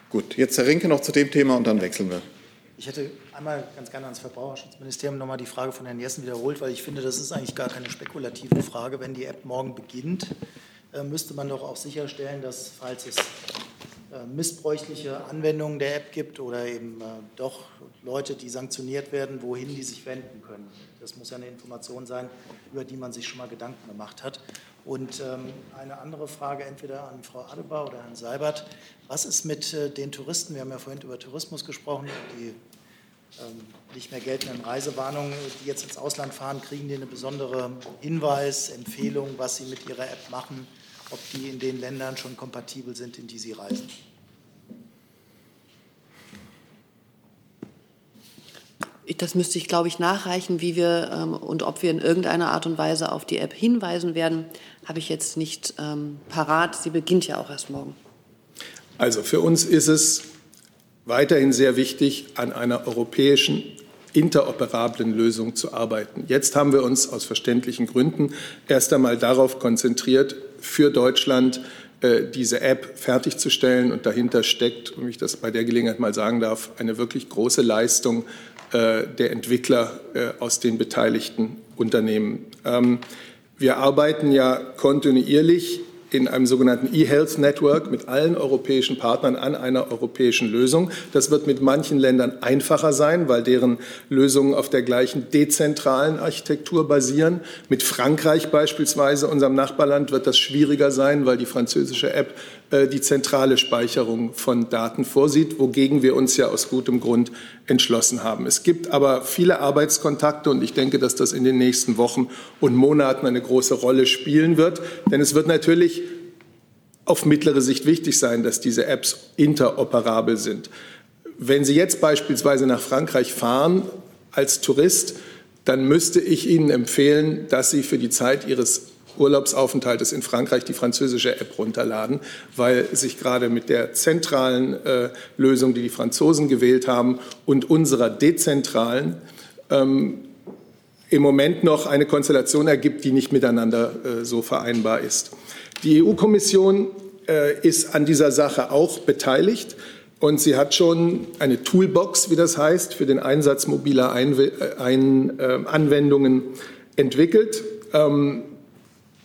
Gut, jetzt Herr Rinke noch zu dem Thema und dann wechseln wir. Ich hätte einmal ganz gerne ans Verbraucherschutzministerium nochmal die Frage von Herrn Jessen wiederholt, weil ich finde, das ist eigentlich gar keine spekulative Frage. Wenn die App morgen beginnt, äh, müsste man doch auch sicherstellen, dass, falls es missbräuchliche Anwendungen der App gibt oder eben äh, doch Leute, die sanktioniert werden, wohin die sich wenden können. Das muss ja eine Information sein, über die man sich schon mal Gedanken gemacht hat. Und ähm, eine andere Frage entweder an Frau Adebar oder Herrn Seibert. Was ist mit äh, den Touristen? Wir haben ja vorhin über Tourismus gesprochen. Die ähm, nicht mehr geltenden Reisewarnungen, die jetzt ins Ausland fahren, kriegen die eine besondere Hinweis, Empfehlung, was sie mit ihrer App machen, ob die in den Ländern schon kompatibel sind, in die sie reisen. Das müsste ich, glaube ich, nachreichen, wie wir ähm, und ob wir in irgendeiner Art und Weise auf die App hinweisen werden, habe ich jetzt nicht ähm, parat. Sie beginnt ja auch erst morgen. Also für uns ist es weiterhin sehr wichtig, an einer europäischen interoperablen Lösung zu arbeiten. Jetzt haben wir uns aus verständlichen Gründen erst einmal darauf konzentriert, für Deutschland äh, diese App fertigzustellen. Und dahinter steckt, wenn ich das bei der Gelegenheit mal sagen darf, eine wirklich große Leistung äh, der Entwickler äh, aus den beteiligten Unternehmen. Ähm, wir arbeiten ja kontinuierlich in einem sogenannten E-Health Network mit allen europäischen Partnern an einer europäischen Lösung. Das wird mit manchen Ländern einfacher sein, weil deren Lösungen auf der gleichen dezentralen Architektur basieren. Mit Frankreich beispielsweise, unserem Nachbarland, wird das schwieriger sein, weil die französische App die zentrale Speicherung von Daten vorsieht, wogegen wir uns ja aus gutem Grund entschlossen haben. Es gibt aber viele Arbeitskontakte und ich denke, dass das in den nächsten Wochen und Monaten eine große Rolle spielen wird. Denn es wird natürlich auf mittlere Sicht wichtig sein, dass diese Apps interoperabel sind. Wenn Sie jetzt beispielsweise nach Frankreich fahren als Tourist, dann müsste ich Ihnen empfehlen, dass Sie für die Zeit Ihres Urlaubsaufenthaltes in Frankreich die französische App runterladen, weil sich gerade mit der zentralen äh, Lösung, die die Franzosen gewählt haben, und unserer dezentralen ähm, im Moment noch eine Konstellation ergibt, die nicht miteinander äh, so vereinbar ist. Die EU-Kommission äh, ist an dieser Sache auch beteiligt. Und sie hat schon eine Toolbox, wie das heißt, für den Einsatz mobiler Einw Ein äh, Anwendungen entwickelt. Ähm,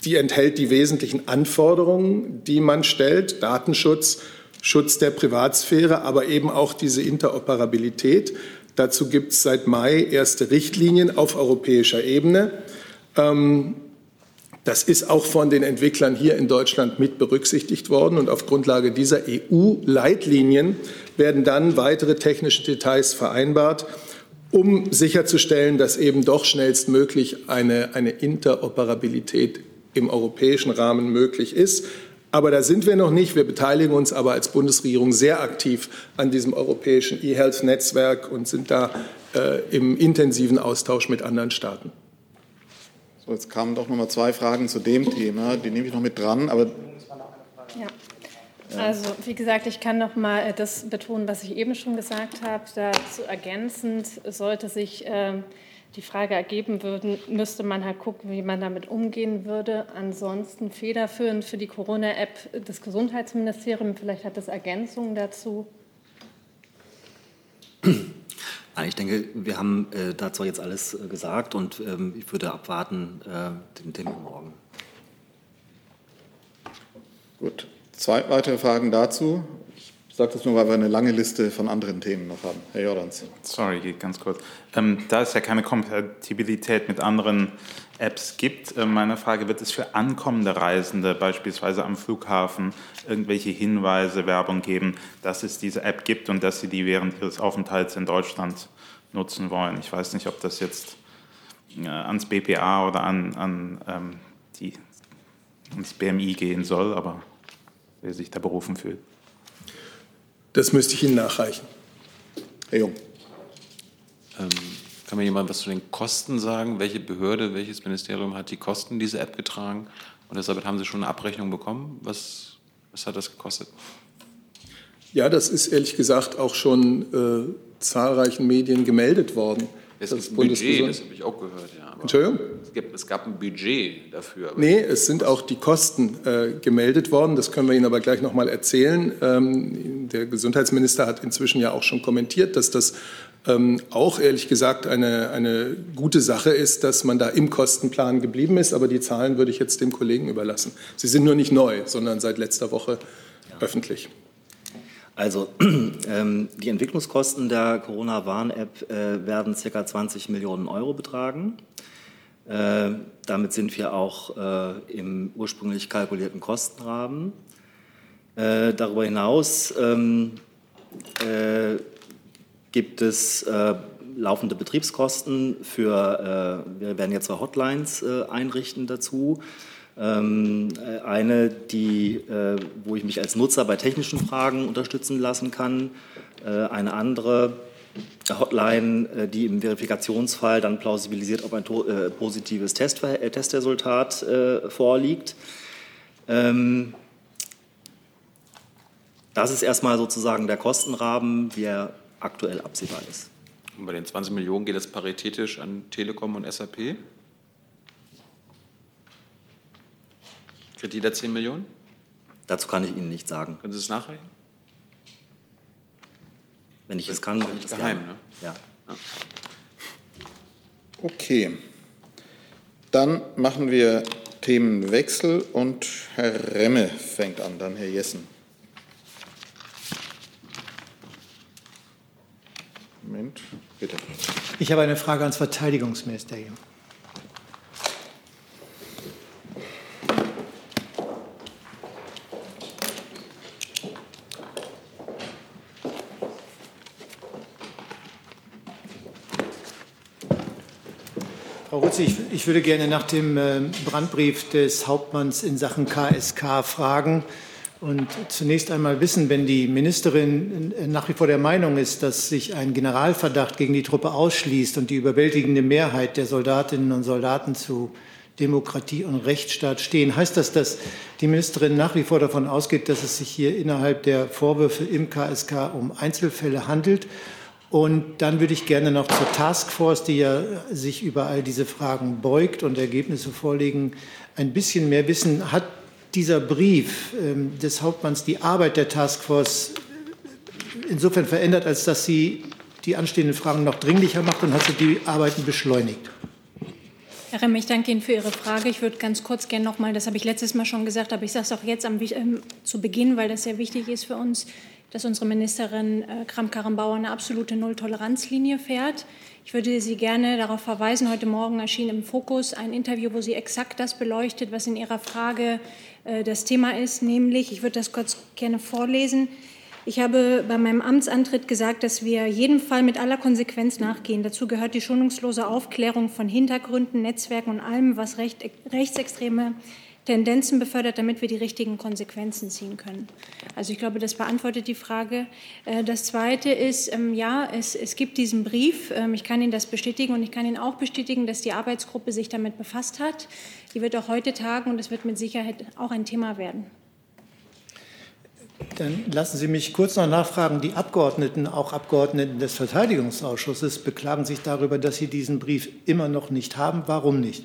die enthält die wesentlichen Anforderungen, die man stellt, Datenschutz, Schutz der Privatsphäre, aber eben auch diese Interoperabilität. Dazu gibt es seit Mai erste Richtlinien auf europäischer Ebene. Ähm, das ist auch von den Entwicklern hier in Deutschland mit berücksichtigt worden. Und auf Grundlage dieser EU-Leitlinien werden dann weitere technische Details vereinbart, um sicherzustellen, dass eben doch schnellstmöglich eine, eine Interoperabilität im europäischen Rahmen möglich ist. Aber da sind wir noch nicht. Wir beteiligen uns aber als Bundesregierung sehr aktiv an diesem europäischen E-Health-Netzwerk und sind da äh, im intensiven Austausch mit anderen Staaten. So, jetzt kamen doch noch mal zwei Fragen zu dem Thema. Die nehme ich noch mit dran. Aber ja. Also wie gesagt, ich kann noch mal das betonen, was ich eben schon gesagt habe. Dazu ergänzend sollte sich äh, die Frage ergeben würden, müsste man halt gucken, wie man damit umgehen würde. Ansonsten federführend für die Corona-App des Gesundheitsministeriums. Vielleicht hat es Ergänzungen dazu. Ich denke, wir haben äh, dazu jetzt alles äh, gesagt und ähm, ich würde abwarten äh, den Termin morgen. Gut. Zwei weitere Fragen dazu. Ich sage das nur, weil wir eine lange Liste von anderen Themen noch haben. Herr Jordans. Sorry, ganz kurz. Ähm, da es ja keine Kompatibilität mit anderen Apps gibt, äh, meine Frage, wird es für ankommende Reisende beispielsweise am Flughafen irgendwelche Hinweise, Werbung geben, dass es diese App gibt und dass sie die während ihres Aufenthalts in Deutschland nutzen wollen? Ich weiß nicht, ob das jetzt äh, ans BPA oder an, an ähm, die, ans BMI gehen soll, aber wer sich da berufen fühlt. Das müsste ich Ihnen nachreichen. Herr Jung. Ähm, kann mir jemand was zu den Kosten sagen? Welche Behörde, welches Ministerium hat die Kosten dieser App getragen? Und deshalb haben Sie schon eine Abrechnung bekommen? Was, was hat das gekostet? Ja, das ist ehrlich gesagt auch schon äh, zahlreichen Medien gemeldet worden. Es das gibt ein Budget, das habe ich auch gehört. Ja. Entschuldigung? Es, gibt, es, gab ein Budget dafür. Nee, es sind auch die Kosten äh, gemeldet worden. Das können wir Ihnen aber gleich noch mal erzählen. Ähm, der Gesundheitsminister hat inzwischen ja auch schon kommentiert, dass das ähm, auch ehrlich gesagt eine, eine gute Sache ist, dass man da im Kostenplan geblieben ist. Aber die Zahlen würde ich jetzt dem Kollegen überlassen. Sie sind nur nicht neu, sondern seit letzter Woche ja. öffentlich. Also ähm, die Entwicklungskosten der Corona-Warn-App äh, werden ca. 20 Millionen Euro betragen. Äh, damit sind wir auch äh, im ursprünglich kalkulierten Kostenrahmen. Äh, darüber hinaus ähm, äh, gibt es äh, laufende Betriebskosten für, wir werden jetzt Hotlines einrichten dazu. Ähm, eine, die, wo ich mich als Nutzer bei technischen Fragen unterstützen lassen kann. Eine andere Hotline, die im Verifikationsfall dann plausibilisiert, ob ein positives Testresultat vorliegt. Ähm, das ist erstmal sozusagen der Kostenrahmen, wie er aktuell absehbar ist. Und bei den 20 Millionen geht es paritätisch an Telekom und SAP? Kriegt jeder 10 Millionen? Dazu kann ich Ihnen nicht sagen. Können Sie es nachreichen? Wenn ich es kann, kann ich es geheim, ne? Ja. Okay. Dann machen wir Themenwechsel und Herr Remme fängt an, dann Herr Jessen. Moment, bitte. Ich habe eine Frage ans Verteidigungsministerium. Rutzi, ich, ich, würde gerne nach dem äh, Brandbrief des Hauptmanns in Sachen KSK fragen. Und zunächst einmal wissen, wenn die Ministerin nach wie vor der Meinung ist, dass sich ein Generalverdacht gegen die Truppe ausschließt und die überwältigende Mehrheit der Soldatinnen und Soldaten zu Demokratie und Rechtsstaat stehen, heißt das, dass die Ministerin nach wie vor davon ausgeht, dass es sich hier innerhalb der Vorwürfe im KSK um Einzelfälle handelt? Und dann würde ich gerne noch zur Taskforce, die ja sich über all diese Fragen beugt und Ergebnisse vorlegen, ein bisschen mehr wissen. Hat dieser Brief ähm, des Hauptmanns die Arbeit der Taskforce insofern verändert, als dass sie die anstehenden Fragen noch dringlicher macht und hat sie die Arbeiten beschleunigt? Herr Remm, ich danke Ihnen für Ihre Frage. Ich würde ganz kurz gerne noch mal, das habe ich letztes Mal schon gesagt, aber ich sage es auch jetzt am, ähm, zu Beginn, weil das sehr wichtig ist für uns, dass unsere Ministerin äh, Kramp-Karrenbauer eine absolute Null-Toleranz-Linie fährt. Ich würde Sie gerne darauf verweisen, heute Morgen erschien im Fokus ein Interview, wo sie exakt das beleuchtet, was in Ihrer Frage äh, das Thema ist, nämlich, ich würde das kurz gerne vorlesen, ich habe bei meinem Amtsantritt gesagt, dass wir jedem Fall mit aller Konsequenz nachgehen. Dazu gehört die schonungslose Aufklärung von Hintergründen, Netzwerken und allem, was recht, rechtsextreme Tendenzen befördert, damit wir die richtigen Konsequenzen ziehen können. Also ich glaube, das beantwortet die Frage. Äh, das Zweite ist, ähm, ja, es, es gibt diesen Brief. Ähm, ich kann Ihnen das bestätigen und ich kann Ihnen auch bestätigen, dass die Arbeitsgruppe sich damit befasst hat. Die wird auch heute tagen und es wird mit Sicherheit auch ein Thema werden. Dann lassen Sie mich kurz noch nachfragen. Die Abgeordneten, auch Abgeordneten des Verteidigungsausschusses, beklagen sich darüber, dass sie diesen Brief immer noch nicht haben. Warum nicht?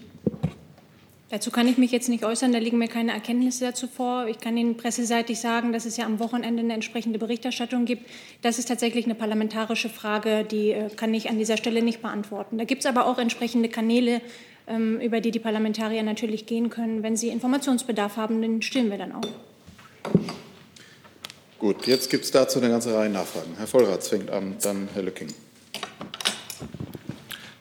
Dazu kann ich mich jetzt nicht äußern, da liegen mir keine Erkenntnisse dazu vor. Ich kann Ihnen presseseitig sagen, dass es ja am Wochenende eine entsprechende Berichterstattung gibt. Das ist tatsächlich eine parlamentarische Frage, die äh, kann ich an dieser Stelle nicht beantworten. Da gibt es aber auch entsprechende Kanäle, ähm, über die die Parlamentarier natürlich gehen können. Wenn sie Informationsbedarf haben, dann stillen wir dann auch. Gut, jetzt gibt es dazu eine ganze Reihe Nachfragen. Herr Vollrath fängt an, dann Herr Lücking.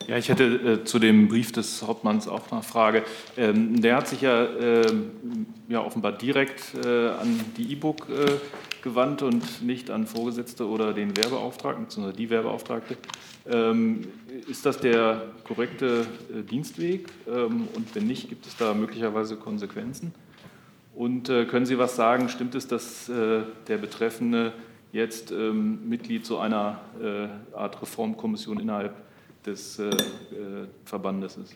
Ja, ich hätte äh, zu dem Brief des Hauptmanns auch eine Frage. Ähm, der hat sich ja, äh, ja offenbar direkt äh, an die E-Book äh, gewandt und nicht an Vorgesetzte oder den Werbeauftragten, beziehungsweise die Werbeauftragte. Ähm, ist das der korrekte äh, Dienstweg? Ähm, und wenn nicht, gibt es da möglicherweise Konsequenzen? Und äh, können Sie was sagen? Stimmt es, dass der Betreffende jetzt ähm, Mitglied so einer Art Reformkommission innerhalb des äh, äh, Verbandes ist.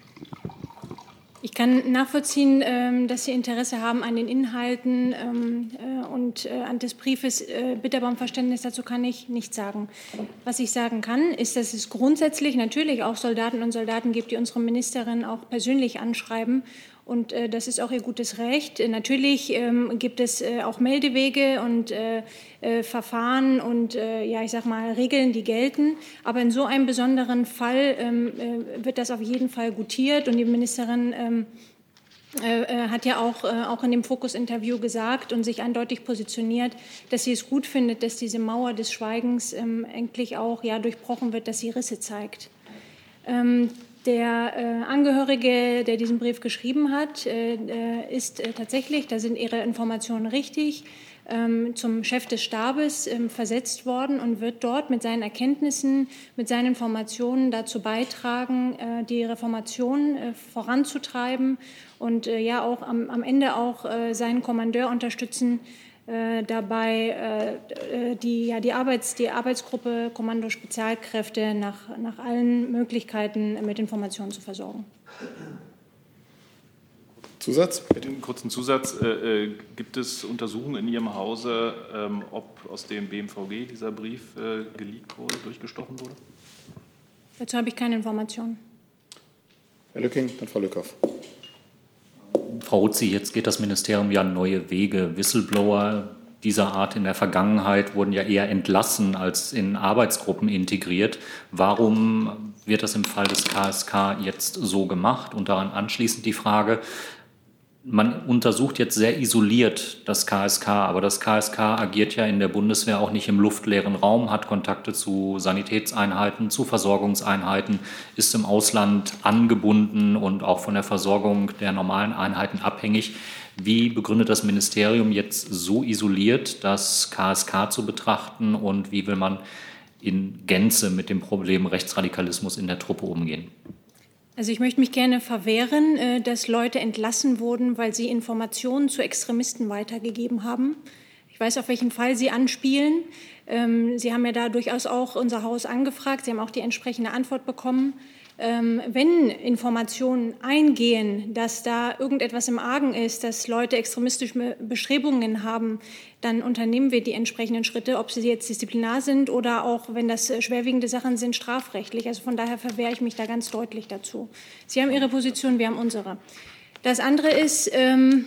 Ich kann nachvollziehen, ähm, dass Sie Interesse haben an den Inhalten ähm, äh, und an des Briefes. Bitte aber um Verständnis dazu kann ich nichts sagen. Was ich sagen kann, ist, dass es grundsätzlich natürlich auch Soldaten und Soldaten gibt, die unsere Ministerin auch persönlich anschreiben Und äh, das ist auch ihr gutes Recht. Äh, natürlich ähm, gibt es äh, auch Meldewege und äh, äh Verfahren und äh, ja, ich sag mal Regeln, die gelten. Aber in so einem besonderen Fall ähm, wird das auf jeden Fall gutiert und die Ministerin ähm, hat ja auch, auch in dem Fokus-Interview gesagt und sich eindeutig positioniert, dass sie es gut findet, dass diese Mauer des Schweigens ähm, endlich auch ja, durchbrochen wird, dass sie Risse zeigt. Der äh, Angehörige, der diesen Brief geschrieben hat, äh, äh, ist äh, tatsächlich, da sind Ihre Informationen richtig, ähm, zum Chef des Stabes ähm, versetzt worden und wird dort mit seinen Erkenntnissen, mit seinen Informationen dazu beitragen, äh, die Reformation äh, voranzutreiben und ja auch am, am Ende auch seinen Kommandeur unterstützen, äh, dabei äh, äh, die, ja, die, Arbeits-, die Arbeitsgruppe Kommando Spezialkräfte nach, nach allen Möglichkeiten mit Informationen zu versorgen. Zusatz? Mit dem kurzen Zusatz. Äh, gibt es Untersuchungen in Ihrem Hause, ähm, ob aus dem BMVG dieser Brief äh, geleakt wurde, durchgestochen wurde? Dazu habe ich keine Informationen. Herr Lücking, dann Frau Lückhoff. Frau Ruzzi, jetzt geht das Ministerium ja neue Wege. Whistleblower dieser Art in der Vergangenheit wurden ja eher entlassen als in Arbeitsgruppen integriert. Warum wird das im Fall des KSK jetzt so gemacht? Und daran anschließend die Frage, man untersucht jetzt sehr isoliert das KSK, aber das KSK agiert ja in der Bundeswehr auch nicht im luftleeren Raum, hat Kontakte zu Sanitätseinheiten, zu Versorgungseinheiten, ist im Ausland angebunden und auch von der Versorgung der normalen Einheiten abhängig. Wie begründet das Ministerium jetzt so isoliert das KSK zu betrachten und wie will man in Gänze mit dem Problem Rechtsradikalismus in der Truppe umgehen? Also ich möchte mich gerne verwehren, äh, dass Leute entlassen wurden, weil sie Informationen zu Extremisten weitergegeben haben. Ich weiß, auf welchen Fall Sie anspielen. Ähm, sie haben ja da durchaus auch unser Haus angefragt. Sie haben auch die entsprechende Antwort bekommen. Ähm, wenn Informationen eingehen, dass da irgendetwas im Argen ist, dass Leute extremistische Bestrebungen haben, dann unternehmen wir die entsprechenden Schritte, ob sie jetzt disziplinar sind oder auch, wenn das schwerwiegende Sachen sind, strafrechtlich. Also von daher verwehre ich mich da ganz deutlich dazu. Sie haben Ihre Position, wir haben unsere. Das andere ist, ähm,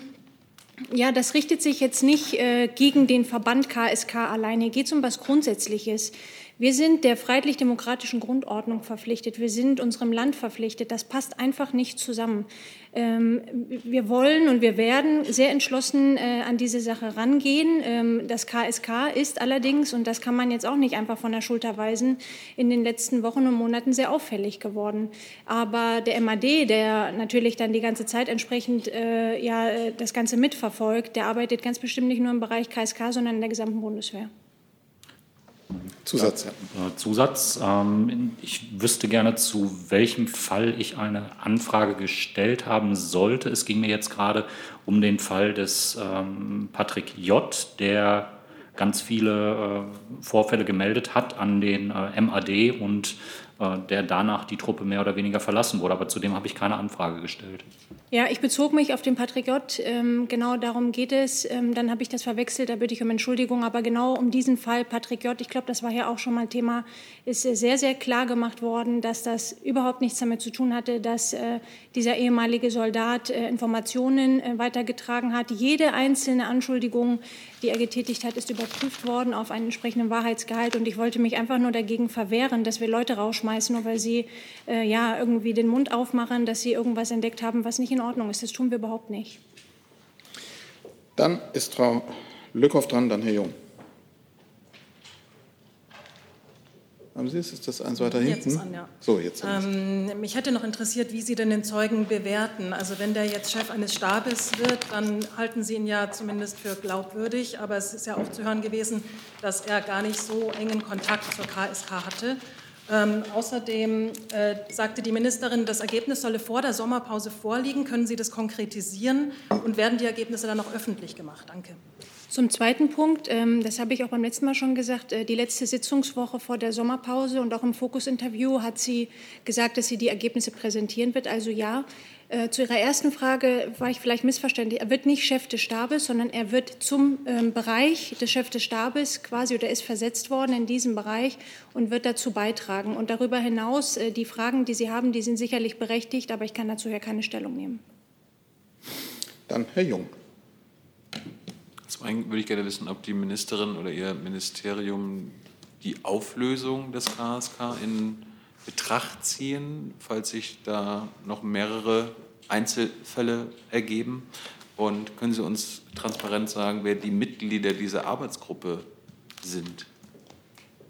ja, das richtet sich jetzt nicht äh, gegen den Verband KSK alleine. Hier geht es um was Grundsätzliches. Wir sind der freiheitlich-demokratischen Grundordnung verpflichtet. Wir sind unserem Land verpflichtet. Das passt einfach nicht zusammen. Ähm, wir wollen und wir werden sehr entschlossen äh, an diese Sache rangehen. Ähm, das KSK ist allerdings, und das kann man jetzt auch nicht einfach von der Schulter weisen, in den letzten Wochen und Monaten sehr auffällig geworden. Aber der MAD, der natürlich dann die ganze Zeit entsprechend äh, ja, das Ganze mitverfolgt, der arbeitet ganz bestimmt nicht nur im Bereich KSK, sondern in der gesamten Bundeswehr. Zusatz. Ja. Äh, Zusatz. Ähm, ich wüsste gerne, zu welchem Fall ich eine Anfrage gestellt haben sollte. Es ging mir jetzt gerade um den Fall des ähm, Patrick J., der ganz viele äh, Vorfälle gemeldet hat an den äh, MAD und der danach die Truppe mehr oder weniger verlassen wurde. Aber zudem habe ich keine Anfrage gestellt. Ja, ich bezog mich auf den Patriot. Ähm, genau darum geht es. Ähm, dann habe ich das verwechselt, da bitte ich um Entschuldigung. Aber genau um diesen Fall Patriot, ich glaube, das war ja auch schon mal Thema, ist sehr, sehr klar gemacht worden, dass das überhaupt nichts damit zu tun hatte, dass äh, dieser ehemalige Soldat äh, Informationen äh, weitergetragen hat. Jede einzelne Anschuldigung, die er getätigt hat, ist überprüft worden auf einen entsprechenden Wahrheitsgehalt. Und ich wollte mich einfach nur dagegen verwehren, dass wir Leute rausschmeißen, nur weil sie äh, ja irgendwie den Mund aufmachen, dass sie irgendwas entdeckt haben, was nicht in Ordnung ist. Das tun wir überhaupt nicht. Dann ist Frau Lückhoff dran, dann Herr Jung. Haben Sie es? Ist das eins weiter hinten? Jetzt an, ja. So, jetzt. Ähm, mich hätte noch interessiert, wie Sie denn den Zeugen bewerten. Also wenn der jetzt Chef eines Stabes wird, dann halten Sie ihn ja zumindest für glaubwürdig. Aber es ist ja auch zu hören gewesen, dass er gar nicht so engen Kontakt zur KSK hatte. Ähm, außerdem äh, sagte die Ministerin, das Ergebnis solle vor der Sommerpause vorliegen. Können Sie das konkretisieren und werden die Ergebnisse dann noch öffentlich gemacht? Danke. Zum zweiten Punkt, ähm, das habe ich auch beim letzten Mal schon gesagt, äh, die letzte Sitzungswoche vor der Sommerpause und auch im Fokus-Interview hat sie gesagt, dass sie die Ergebnisse präsentieren wird. Also ja, äh, zu Ihrer ersten Frage war ich vielleicht missverständlich. Er wird nicht Chef des Stabes, sondern er wird zum ähm, Bereich des Chefs des Stabes quasi oder ist versetzt worden in diesem Bereich und wird dazu beitragen. Und darüber hinaus, äh, die Fragen, die Sie haben, die sind sicherlich berechtigt, aber ich kann dazu ja keine Stellung nehmen. Dann Herr Jung. Einen würde ich gerne wissen, ob die Ministerin oder ihr Ministerium die Auflösung des KSK in Betracht ziehen, falls sich da noch mehrere Einzelfälle ergeben. Und können Sie uns transparent sagen, wer die Mitglieder dieser Arbeitsgruppe sind?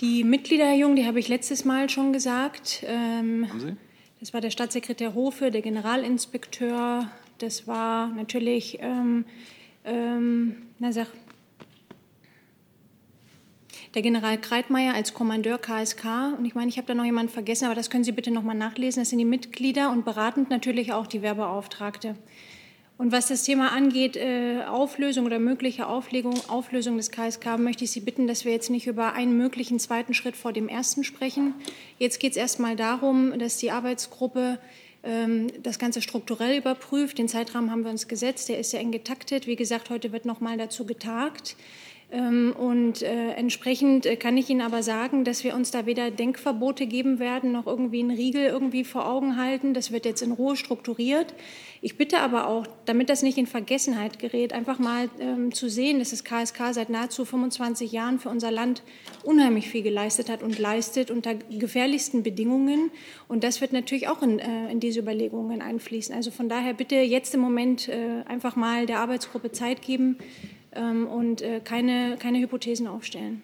Die Mitglieder, Herr Jung, die habe ich letztes Mal schon gesagt. Ähm, Haben Sie? Das war der Staatssekretär Hofe, der Generalinspekteur. Das war natürlich, ähm, ähm, na sag, der General Kreitmeier als Kommandeur KSK. Und ich meine, ich habe da noch jemanden vergessen, aber das können Sie bitte noch mal nachlesen. Das sind die Mitglieder und beratend natürlich auch die Werbeauftragte. Und was das Thema angeht, äh, Auflösung oder mögliche Auflegung, Auflösung des KSK, möchte ich Sie bitten, dass wir jetzt nicht über einen möglichen zweiten Schritt vor dem ersten sprechen. Jetzt geht es erst mal darum, dass die Arbeitsgruppe das Ganze strukturell überprüft. Den Zeitrahmen haben wir uns gesetzt, der ist sehr eng getaktet. Wie gesagt, heute wird noch mal dazu getagt. Ähm, und äh, entsprechend äh, kann ich Ihnen aber sagen, dass wir uns da weder Denkverbote geben werden, noch irgendwie einen Riegel irgendwie vor Augen halten. Das wird jetzt in Ruhe strukturiert. Ich bitte aber auch, damit das nicht in Vergessenheit gerät, einfach mal ähm, zu sehen, dass das KSK seit nahezu 25 Jahren für unser Land unheimlich viel geleistet hat und leistet unter gefährlichsten Bedingungen. Und das wird natürlich auch in, äh, in diese Überlegungen einfließen. Also von daher bitte jetzt im Moment einfach mal der Arbeitsgruppe Zeit geben ähm, und äh, keine, keine Hypothesen aufstellen.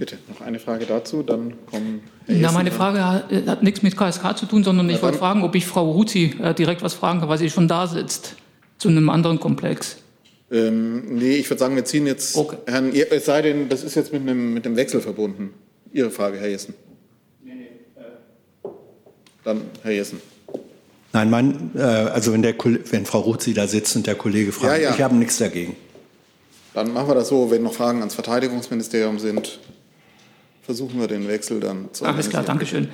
Bitte, noch eine Frage dazu, dann kommen. Herr Na, meine Frage hat, äh, hat, nichts mit KSK zu tun, sondern ich wollte fragen, ob ich Frau Ruzi äh, direkt was fragen kann, weil sie schon da sitzt, zu einem anderen Komplex. Ähm, nee, ich würde sagen, wir ziehen jetzt okay. Herrn, es sei denn, das ist jetzt mit einem, mit einem Wechsel verbunden. Ihre Frage, Herr Jessen. Nee, nee. Äh. Dann Herr Jessen. Nein, mein, äh, also wenn, der, wenn Frau Ruzi da sitzt und der Kollege fragt, ja, ja. ich habe nichts dagegen. Dann machen wir das so, wenn noch Fragen ans Verteidigungsministerium sind, versuchen wir den Wechsel dann zu Alles klar, danke schön.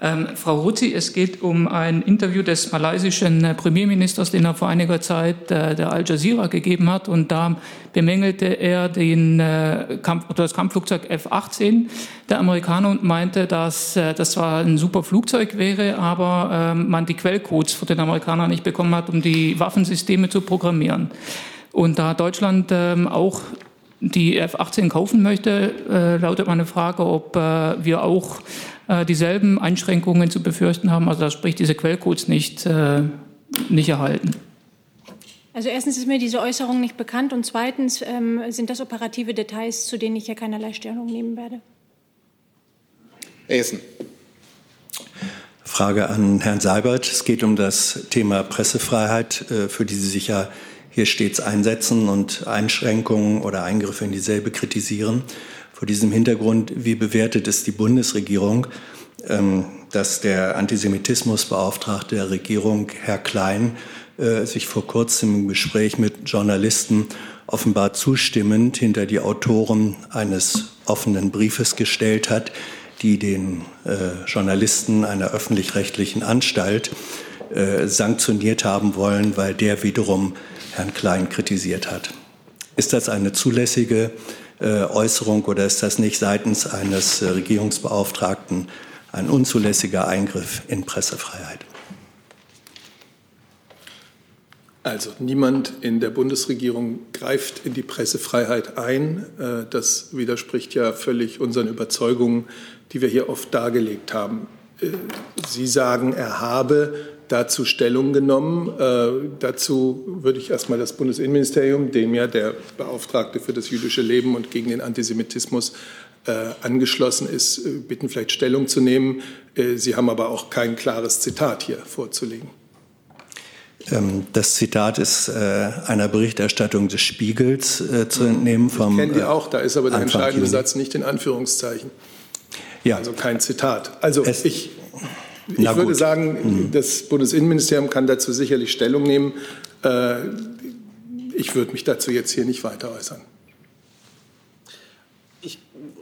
Ähm, Frau Ruzi, es geht um ein Interview des malaysischen äh, Premierministers, den er vor einiger Zeit äh, der Al Jazeera gegeben hat. Und da bemängelte er den, äh, Kampf, das Kampfflugzeug F-18 der Amerikaner und meinte, dass äh, das zwar ein super Flugzeug wäre, aber ähm, man die Quellcodes von den Amerikanern nicht bekommen hat, um die Waffensysteme zu programmieren. Und da Deutschland ähm, auch die F-18 kaufen möchte, äh, lautet meine Frage, ob äh, wir auch äh, dieselben Einschränkungen zu befürchten haben, also sprich diese Quellcodes nicht, äh, nicht erhalten. Also erstens ist mir diese Äußerung nicht bekannt und zweitens ähm, sind das operative Details, zu denen ich ja keinerlei Stellung nehmen werde. Essen. Frage an Herrn Seibert. Es geht um das Thema Pressefreiheit, äh, für die Sie sich ja hier stets einsetzen und Einschränkungen oder Eingriffe in dieselbe kritisieren. Vor diesem Hintergrund, wie bewertet es die Bundesregierung, ähm, dass der Antisemitismusbeauftragte der Regierung, Herr Klein, äh, sich vor kurzem im Gespräch mit Journalisten offenbar zustimmend hinter die Autoren eines offenen Briefes gestellt hat, die den äh, Journalisten einer öffentlich-rechtlichen Anstalt äh, sanktioniert haben wollen, weil der wiederum Herrn Klein kritisiert hat. Ist das eine zulässige äh, Äußerung oder ist das nicht seitens eines äh, Regierungsbeauftragten ein unzulässiger Eingriff in Pressefreiheit? Also niemand in der Bundesregierung greift in die Pressefreiheit ein. Äh, das widerspricht ja völlig unseren Überzeugungen, die wir hier oft dargelegt haben. Sie sagen, er habe dazu Stellung genommen. Äh, dazu würde ich erstmal das Bundesinnenministerium, dem ja der Beauftragte für das jüdische Leben und gegen den Antisemitismus äh, angeschlossen ist, äh, bitten, vielleicht Stellung zu nehmen. Äh, Sie haben aber auch kein klares Zitat hier vorzulegen. Ähm, das Zitat ist äh, einer Berichterstattung des Spiegels äh, zu entnehmen. Vom, ich kenne die auch, da ist aber der Anfang entscheidende Juli. Satz nicht in Anführungszeichen. Ja. Also kein Zitat. Also es, ich ich Na würde gut. sagen, mhm. das Bundesinnenministerium kann dazu sicherlich Stellung nehmen. Äh, ich würde mich dazu jetzt hier nicht weiter äußern. Ich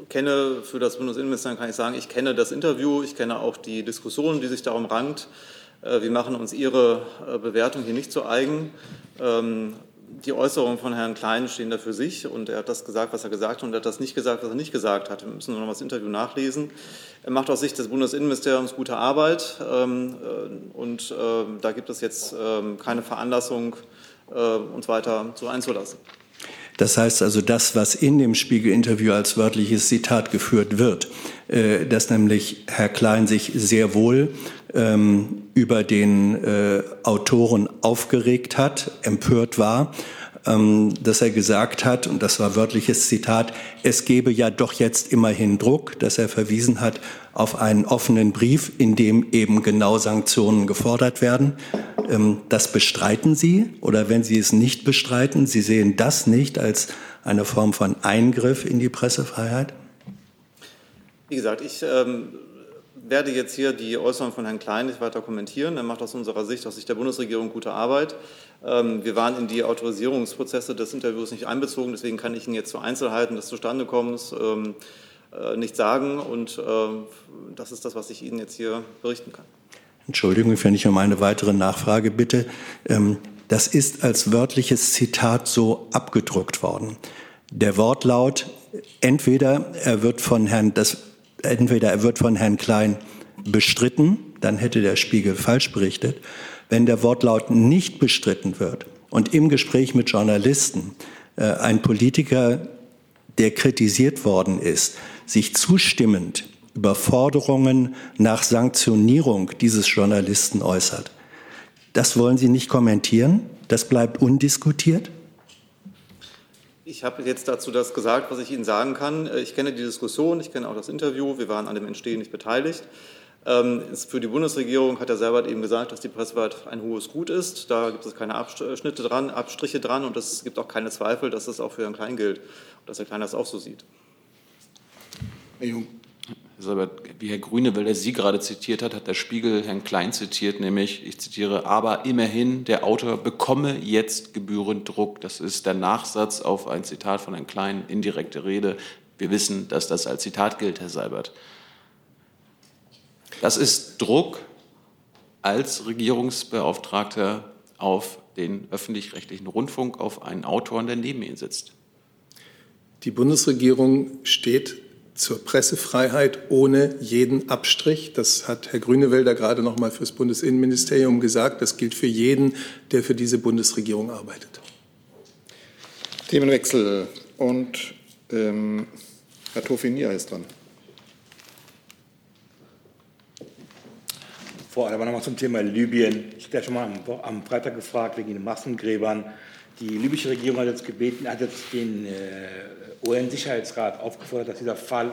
kenne für das Bundesinnenministerium kann ich sagen, ich kenne das Interview, ich kenne auch die Diskussion, die sich darum rankt. Äh, wir machen uns Ihre äh, Bewertung hier nicht zu eigen. Die Äußerungen von Herrn Klein stehen da für sich und er hat das gesagt, was er gesagt hat und er hat das nicht gesagt, was er nicht gesagt hat. Wir müssen noch mal das Interview nachlesen. Er macht aus Sicht des Bundesinnenministeriums gute Arbeit ähm, äh, und äh, da gibt es jetzt äh, keine Veranlassung, äh, uns weiter so einzulassen. Das heißt also, das, was in dem Spiegel-Interview als wörtliches Zitat geführt wird, äh, dass nämlich Herr Klein sich sehr wohl ähm, über den äh, Autoren aufgeregt hat, empört war, ähm, dass er gesagt hat, und das war wörtliches Zitat, es gebe ja doch jetzt immerhin Druck, dass er verwiesen hat auf einen offenen Brief, in dem eben genau Sanktionen gefordert werden. Ähm, das bestreiten Sie oder wenn Sie es nicht bestreiten, Sie sehen das nicht als eine Form von Eingriff in die Pressefreiheit? Wie gesagt, ich ähm, werde jetzt hier die Äußerung von Herrn Klein nicht weiter kommentieren. Er macht aus unserer Sicht, aus Sicht der Bundesregierung gute Arbeit. Ähm, wir waren in die Autorisierungsprozesse des Interviews nicht einbezogen, deswegen kann ich Ihnen jetzt zu Einzelheiten des Zustandekommens ähm, äh, nicht sagen. Und äh, das ist das, was ich Ihnen jetzt hier berichten kann. Entschuldigung, wenn ich um eine weitere Nachfrage bitte. Ähm, das ist als wörtliches Zitat so abgedruckt worden. Der Wortlaut, entweder er wird von Herrn, das, entweder er wird von Herrn Klein bestritten, dann hätte der Spiegel falsch berichtet. Wenn der Wortlaut nicht bestritten wird und im Gespräch mit Journalisten äh, ein Politiker, der kritisiert worden ist, sich zustimmend über Forderungen nach Sanktionierung dieses Journalisten äußert. Das wollen Sie nicht kommentieren? Das bleibt undiskutiert? Ich habe jetzt dazu das gesagt, was ich Ihnen sagen kann. Ich kenne die Diskussion, ich kenne auch das Interview. Wir waren an dem Entstehen nicht beteiligt. Ähm, für die Bundesregierung hat Herr Seibert eben gesagt, dass die Pressefreiheit ein hohes Gut ist. Da gibt es keine Abschnitte dran, Abstriche dran und es gibt auch keine Zweifel, dass das auch für Herrn Klein gilt und dass Herr Klein das auch so sieht. Herr Jung. Wie Herr Grünewälder Sie gerade zitiert hat, hat der Spiegel Herrn Klein zitiert, nämlich, ich zitiere, aber immerhin, der Autor bekomme jetzt gebührend Druck. Das ist der Nachsatz auf ein Zitat von Herrn Klein, indirekte Rede. Wir wissen, dass das als Zitat gilt, Herr Seibert. Das ist Druck als Regierungsbeauftragter auf den öffentlich-rechtlichen Rundfunk, auf einen Autoren, der neben Ihnen sitzt. Die Bundesregierung steht zur Pressefreiheit ohne jeden Abstrich. Das hat Herr Grünewälder gerade noch mal fürs Bundesinnenministerium gesagt. Das gilt für jeden, der für diese Bundesregierung arbeitet. Themenwechsel. Und ähm, Herr Tofinia ist dran. Frau Alaba, nochmal zum Thema Libyen. Ich habe ja schon mal am, am, Freitag gefragt wegen den Massengräbern. Die libysche Regierung hat jetzt gebeten, hat jetzt den äh, UN-Sicherheitsrat aufgefordert, dass dieser Fall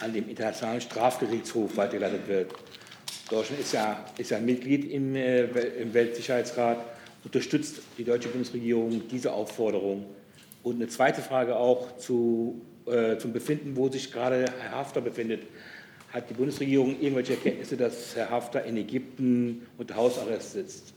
an dem Internationalen Strafgerichtshof weitergeleitet wird. Deutschland ist ja, ist ja Mitglied im, äh, im Weltsicherheitsrat. Unterstützt die deutsche Bundesregierung diese Aufforderung? Und eine zweite Frage auch zu, äh, zum Befinden, wo sich gerade Herr Hafter befindet. Hat die Bundesregierung irgendwelche Erkenntnisse, dass Herr Haftar in Ägypten unter Hausarrest sitzt?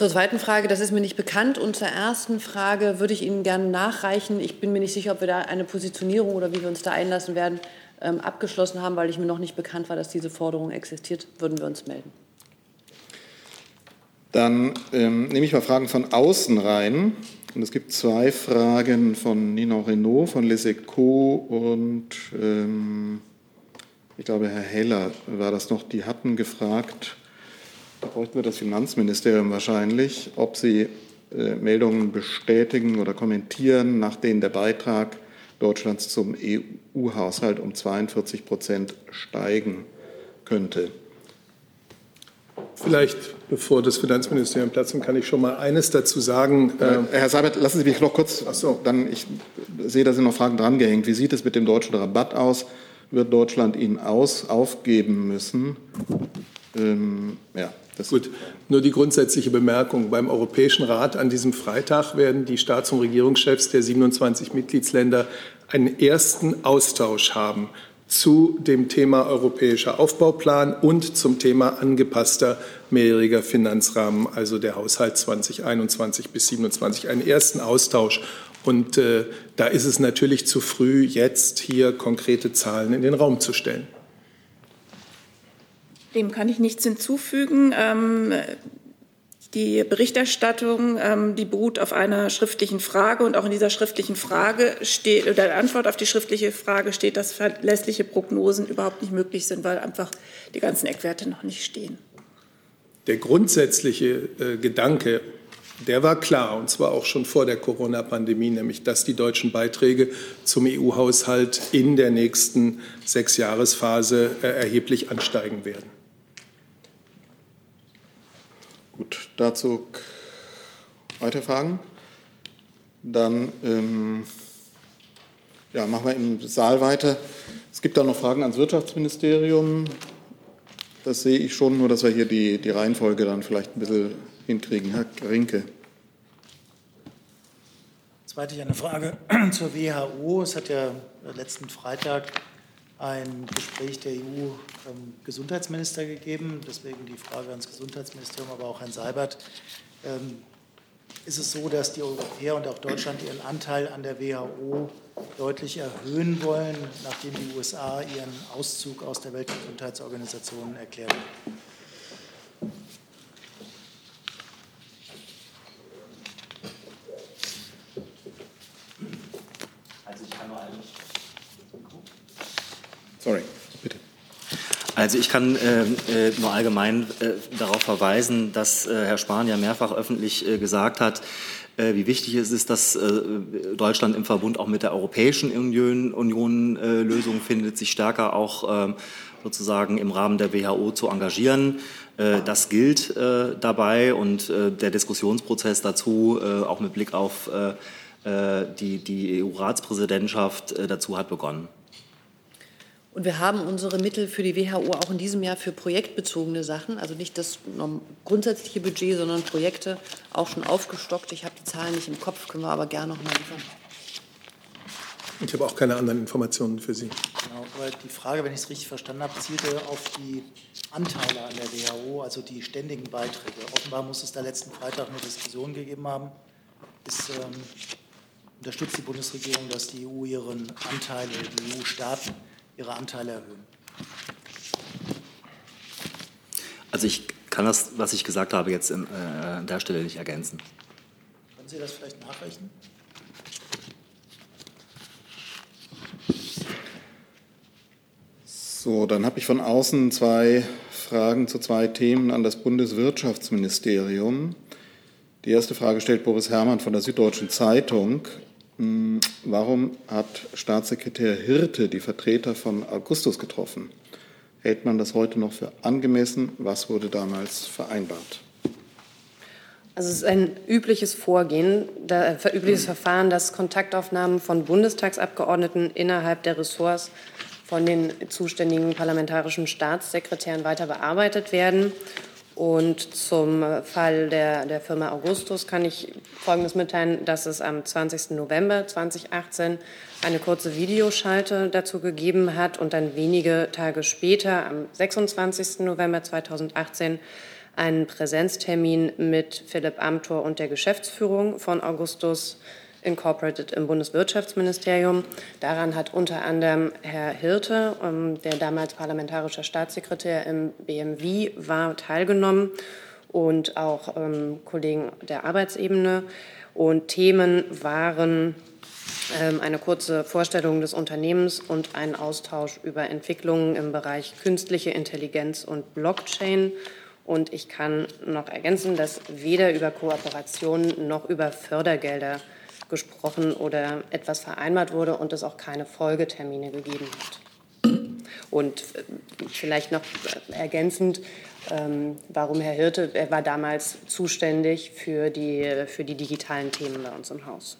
Zur zweiten Frage, das ist mir nicht bekannt. Und zur ersten Frage würde ich Ihnen gerne nachreichen. Ich bin mir nicht sicher, ob wir da eine Positionierung oder wie wir uns da einlassen werden, ähm, abgeschlossen haben, weil ich mir noch nicht bekannt war, dass diese Forderung existiert. Würden wir uns melden. Dann ähm, nehme ich mal Fragen von außen rein. Und es gibt zwei Fragen von Nino Renault, von Les Echos und ähm, ich glaube, Herr Heller war das noch. Die hatten gefragt, da bräuchten wir das Finanzministerium wahrscheinlich, ob sie äh, Meldungen bestätigen oder kommentieren, nach denen der Beitrag Deutschlands zum EU-Haushalt um 42 Prozent steigen könnte. Vielleicht, bevor das Finanzministerium Platz nimmt, kann ich schon mal eines dazu sagen. Äh, Herr Seibert, lassen Sie mich noch kurz, Ach so. dann, ich sehe, da sind noch Fragen drangehängt. Wie sieht es mit dem deutschen Rabatt aus? Wird Deutschland ihn aus, aufgeben müssen? Ähm, ja, Gut, nur die grundsätzliche Bemerkung. Beim Europäischen Rat an diesem Freitag werden die Staats- und Regierungschefs der 27 Mitgliedsländer einen ersten Austausch haben zu dem Thema europäischer Aufbauplan und zum Thema angepasster mehrjähriger Finanzrahmen, also der Haushalt 2021 bis 2027, einen ersten Austausch. Und äh, da ist es natürlich zu früh, jetzt hier konkrete Zahlen in den Raum zu stellen. Dem kann ich nichts hinzufügen. Ähm, Die Berichterstattung, ähm, die beruht auf einer schriftlichen Frage und auch in dieser schriftlichen Frage steht, oder der Antwort auf die schriftliche Frage steht, dass verlässliche Prognosen überhaupt nicht möglich sind, weil einfach die ganzen Eckwerte noch nicht stehen. Der grundsätzliche äh, Gedanke, der war klar, und zwar auch schon vor der Corona-Pandemie, nämlich dass die deutschen Beiträge zum EU-Haushalt in der nächsten Sechsjahresphase äh, erheblich ansteigen werden. Gut, dazu weitere Fragen? Dann ähm, ja, machen wir im Saal weiter. Es gibt da noch Fragen ans Wirtschaftsministerium. Das sehe ich schon, nur dass wir hier die, die Reihenfolge dann vielleicht ein bisschen hinkriegen. Herr Rinke. Zweitens eine Frage zur WHO. Es hat ja letzten Freitag ein Gespräch der EU-Gesundheitsminister gegeben. Deswegen die Frage ans Gesundheitsministerium, aber auch Herrn Seibert. Ähm, ist es so, dass die Europäer und auch Deutschland ihren Anteil an der WHO deutlich erhöhen wollen, nachdem die USA ihren Auszug aus der Weltgesundheitsorganisation erklärt haben? Also ich kann äh, äh, nur allgemein äh, darauf verweisen, dass äh, Herr Spahn ja mehrfach öffentlich äh, gesagt hat, äh, wie wichtig es ist, dass Deutschland im Verbund auch mit der Europäischen Union, Union Lösungen findet, sich stärker auch ähm, sozusagen im Rahmen der WHO zu engagieren. Das gilt dabei und der Diskussionsprozess dazu, auch mit Blick auf die, die EU-Ratspräsidentschaft, dazu hat begonnen. Und wir haben unsere Mittel für die WHO auch in diesem Jahr für projektbezogene Sachen, also nicht das grundsätzliche Budget, sondern Projekte auch schon aufgestockt. Ich habe die Zahlen nicht im Kopf, können wir aber gerne noch mal liefern. Ich habe auch keine anderen Informationen für Sie. Genau, weil die Frage, wenn ich es richtig verstanden habe, zielte auf die Anteile an der WHO, also die ständigen Beiträge. Offenbar muss es da letzten Freitag eine Diskussion gegeben haben. Ist, ähm, unterstützt die Bundesregierung, dass die EU ihren Anteil, die EU-Staaten ihre Anteile erhöhen. Also ich kann das, was ich gesagt habe, jetzt in, äh, an der Stelle nicht ergänzen. Können Sie das vielleicht nachrechnen? So, dann habe ich von außen zwei Fragen zu zwei Themen an das Bundeswirtschaftsministerium. Die erste Frage stellt Boris Herrmann von der Süddeutschen Zeitung. Hm, warum hat Staatssekretär Hirte die Vertreter von Augustus getroffen? Hält man das heute noch für angemessen? Was wurde damals vereinbart? Also es ist ein übliches Vorgehen, ein äh, übliches Verfahren, dass Kontaktaufnahmen von Bundestagsabgeordneten innerhalb der Ressorts von den zuständigen parlamentarischen Staatssekretären weiter bearbeitet werden. Und zum Fall der, der Firma Augustus kann ich Folgendes mitteilen, dass es am 20. November 2018 eine kurze Videoschalte dazu gegeben hat und dann wenige Tage später, am 26. November 2018, einen Präsenztermin mit Philipp Amthor und der Geschäftsführung von Augustus Incorporated im Bundeswirtschaftsministerium. Daran hat unter anderem Herr Hirte, ähm, der damals parlamentarischer Staatssekretär im BMW war, teilgenommen und auch ähm, Kollegen der Arbeitsebene. Und Themen waren ähm, eine kurze Vorstellung des Unternehmens und ein Austausch über Entwicklungen im Bereich künstliche Intelligenz und Blockchain. Und ich kann noch ergänzen, dass weder über Kooperationen noch über Fördergelder gesprochen oder etwas vereinbart wurde und es auch keine Folgetermine gegeben hat. Und äh, vielleicht noch ergänzend, ähm, warum Herr Hirte, er war damals zuständig für die, für die digitalen Themen bei uns im Haus.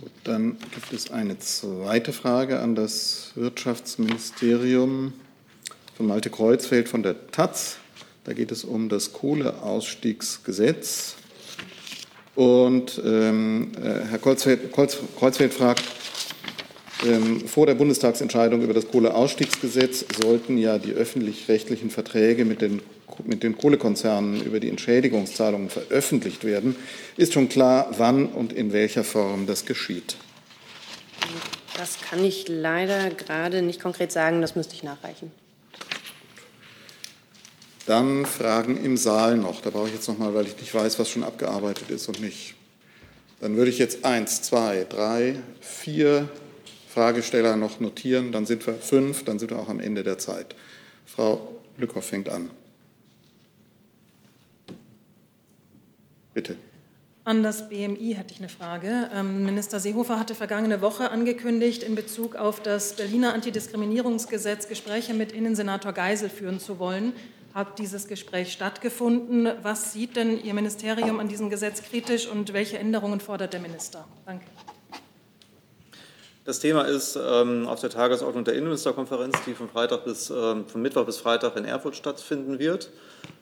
Gut, dann gibt es eine zweite Frage an das Wirtschaftsministerium von Malte Kreuzfeld von der Taz. Da geht es um das Kohleausstiegsgesetz. Und ähm, äh, Herr Kreuzfeld, Kreuzfeld fragt, ähm, vor der Bundestagsentscheidung über das Kohleausstiegsgesetz sollten ja die öffentlich-rechtlichen Verträge mit den, mit den Kohlekonzernen über die Entschädigungszahlungen veröffentlicht werden. Ist schon klar, wann und in welcher Form das geschieht? Das kann ich leider gerade nicht konkret sagen, das müsste ich nachreichen. Dann Fragen im Saal noch. Da brauche ich jetzt noch mal, weil ich nicht weiß, was schon abgearbeitet ist und nicht. Dann würde ich jetzt eins, zwei, drei, vier Fragesteller noch notieren. Dann sind wir fünf, dann sind wir auch am Ende der Zeit. Frau Lückhoff fängt an. Bitte. An das BMI hätte ich eine Frage. Ähm, Minister Seehofer hatte vergangene Woche angekündigt, in Bezug auf das Berliner Antidiskriminierungsgesetz Gespräche mit Innensenator Geisel führen zu wollen. Hat dieses Gespräch stattgefunden? Was sieht denn Ihr Ministerium an diesem Gesetz kritisch und welche Änderungen fordert der Minister? Danke. Das Thema ist ähm, auf der Tagesordnung der Innenministerkonferenz, die von, Freitag bis, ähm, von Mittwoch bis Freitag in Erfurt stattfinden wird.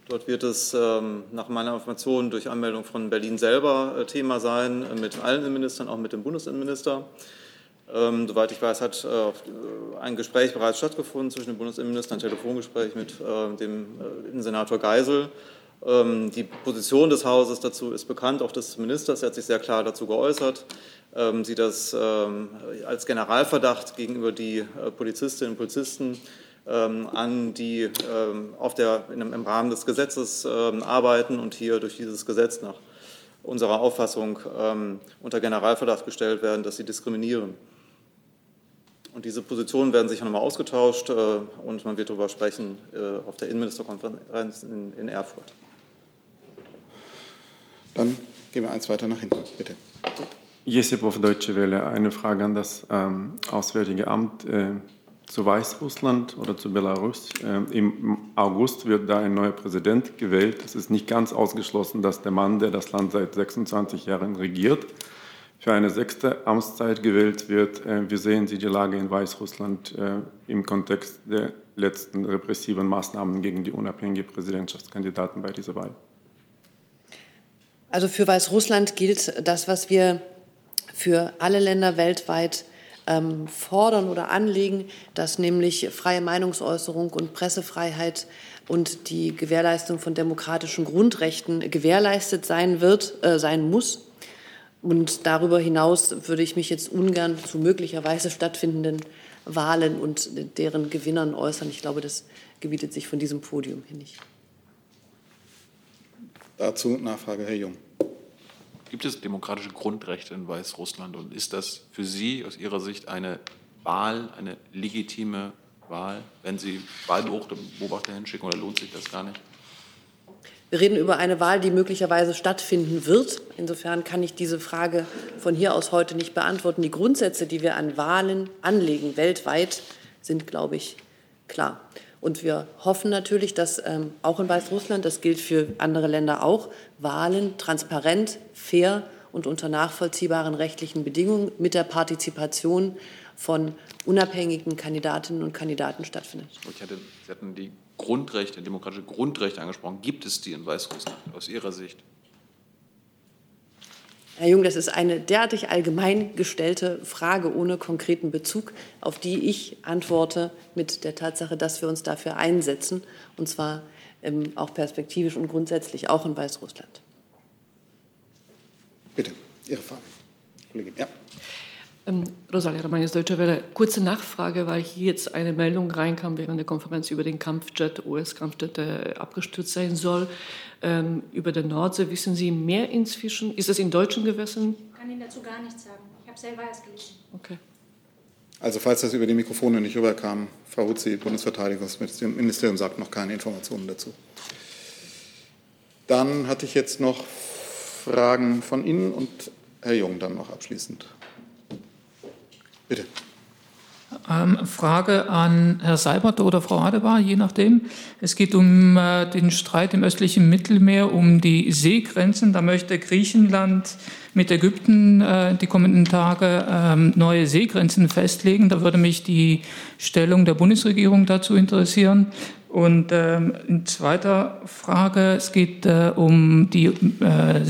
Dort wird es ähm, nach meiner Information durch Anmeldung von Berlin selber äh, Thema sein, äh, mit allen Innenministern, auch mit dem Bundesinnenminister. Ähm, soweit ich weiß, hat äh, ein Gespräch bereits stattgefunden zwischen dem Bundesinnenminister, ein Telefongespräch mit äh, dem äh, Innensenator Geisel. Ähm, die Position des Hauses dazu ist bekannt, auch des Ministers. Er hat sich sehr klar dazu geäußert. Ähm, sieht das ähm, als Generalverdacht gegenüber die äh, Polizistinnen und Polizisten ähm, an, die ähm, auf der, in, im Rahmen des Gesetzes ähm, arbeiten und hier durch dieses Gesetz nach unserer Auffassung unter Generalverdacht gestellt werden, dass sie diskriminieren. Und diese Positionen werden sicher nochmal ausgetauscht äh, und man wird darüber sprechen äh, auf der Innenministerkonferenz in, in Erfurt. Dann gehen wir eins weiter nach hinten, bitte. Jesip auf Deutsche Welle. Eine Frage an das ähm, Auswärtige Amt. Äh, zu Weißrussland oder zu Belarus. Ähm, Im August wird da ein neuer Präsident gewählt. Es ist nicht ganz ausgeschlossen, dass der Mann, der das Land seit 26 Jahren regiert, für eine sechste Amtszeit gewählt wird. Äh, wie sehen Sie die Lage in Weißrussland äh, im Kontext der letzten repressiven Maßnahmen gegen die unabhängigen Präsidentschaftskandidaten bei dieser Wahl? Also für Weißrussland gilt das, was wir für alle Länder weltweit ähm, fordern oder anlegen, dass nämlich freie Meinungsäußerung und Pressefreiheit und die Gewährleistung von demokratischen Grundrechten gewährleistet sein wird, äh, sein muss. Und darüber hinaus würde ich mich jetzt ungern zu möglicherweise stattfindenden Wahlen und deren Gewinnern äußern. Ich glaube, das gebietet sich von diesem Podium hier nicht. Dazu Nachfrage, Herr Jung. Gibt es demokratische Grundrechte in Weißrussland und ist das für Sie aus Ihrer Sicht eine Wahl, eine legitime Wahl, wenn Sie Wahlbeobachter hinschicken oder lohnt sich das gar nicht? Wir reden über eine Wahl, die möglicherweise stattfinden wird. Insofern kann ich diese Frage von hier aus heute nicht beantworten. Die Grundsätze, die wir an Wahlen anlegen, weltweit, sind, glaube ich, klar. Und wir hoffen natürlich, dass ähm, auch in Weißrussland, das gilt für andere Länder auch, Wahlen transparent, fair und unter nachvollziehbaren rechtlichen Bedingungen mit der Partizipation von unabhängigen Kandidatinnen und Kandidaten stattfindet. Hatte, Sie hatten die Grundrechte, demokratische Grundrechte angesprochen. Gibt es die in Weißrussland aus Ihrer Sicht? Herr Jung, das ist eine derartig allgemein gestellte Frage ohne konkreten Bezug, auf die ich antworte mit der Tatsache, dass wir uns dafür einsetzen, und zwar ähm, auch perspektivisch und grundsätzlich auch in Weißrussland. Bitte, Ihre Frage. Kollegin, ja. Ähm, Rosalia Romagnes, Deutsche Welle. Kurze Nachfrage, weil hier jetzt eine Meldung reinkam während der Konferenz über den Kampfjet, US-Kampfjet, der abgestürzt sein soll. Ähm, über der Nordsee wissen Sie mehr inzwischen? Ist das in deutschen Gewässern? Ich kann Ihnen dazu gar nichts sagen. Ich habe selber erst gelesen. Okay. Also falls das über die Mikrofone nicht rüberkam, Frau Hutzi, Bundesverteidigungsministerium sagt noch keine Informationen dazu. Dann hatte ich jetzt noch Fragen von Ihnen und Herr Jung dann noch abschließend. Bitte. Ähm, Frage an Herr Seibert oder Frau Adebar, je nachdem. Es geht um äh, den Streit im östlichen Mittelmeer, um die Seegrenzen. Da möchte Griechenland mit Ägypten äh, die kommenden Tage ähm, neue Seegrenzen festlegen. Da würde mich die Stellung der Bundesregierung dazu interessieren. Und ähm, in zweiter Frage, es geht äh, um die äh,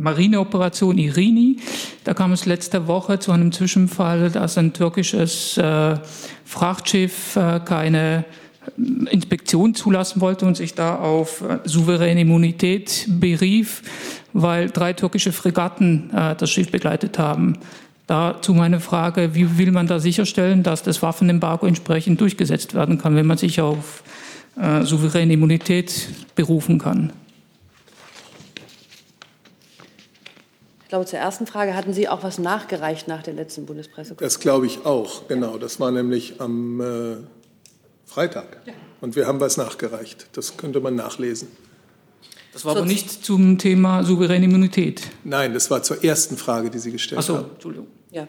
Marineoperation Irini. Da kam es letzte Woche zu einem Zwischenfall, dass ein türkisches äh, Frachtschiff äh, keine äh, Inspektion zulassen wollte und sich da auf äh, souveräne Immunität berief, weil drei türkische Fregatten äh, das Schiff begleitet haben. Dazu meine Frage, wie will man da sicherstellen, dass das Waffenembargo entsprechend durchgesetzt werden kann, wenn man sich auf äh, souveräne Immunität berufen kann. Glaube, zur ersten Frage hatten Sie auch was nachgereicht nach der letzten Bundespressekonferenz. Das glaube ich auch, genau. Das war nämlich am äh, Freitag. Ja. Und wir haben was nachgereicht. Das könnte man nachlesen. Das war aber nicht zum Thema souveräne Immunität. Nein, das war zur ersten Frage, die Sie gestellt Ach so, haben. Entschuldigung. Ja.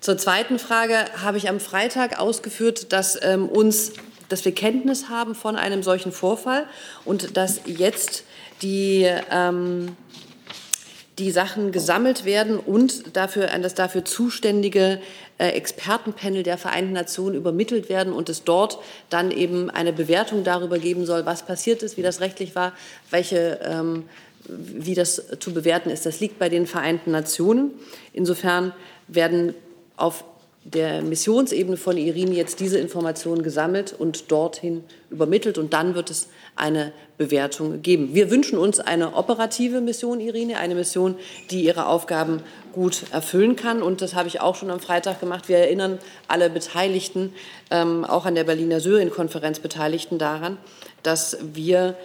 Zur zweiten Frage habe ich am Freitag ausgeführt, dass ähm, uns, dass wir Kenntnis haben von einem solchen Vorfall und dass jetzt die ähm, die Sachen gesammelt werden und dafür an das dafür zuständige äh, Expertenpanel der Vereinten Nationen übermittelt werden und es dort dann eben eine Bewertung darüber geben soll, was passiert ist, wie das rechtlich war, welche, ähm, wie das zu bewerten ist. Das liegt bei den Vereinten Nationen. Insofern werden auf der Missionsebene von Irini jetzt diese Informationen gesammelt und dorthin übermittelt und dann wird es eine Bewertung geben. Wir wünschen uns eine operative Mission, Irine, eine Mission, die ihre Aufgaben gut erfüllen kann. Und das habe ich auch schon am Freitag gemacht. Wir erinnern alle Beteiligten, ähm, auch an der Berliner Syrien-Konferenz Beteiligten daran, dass wir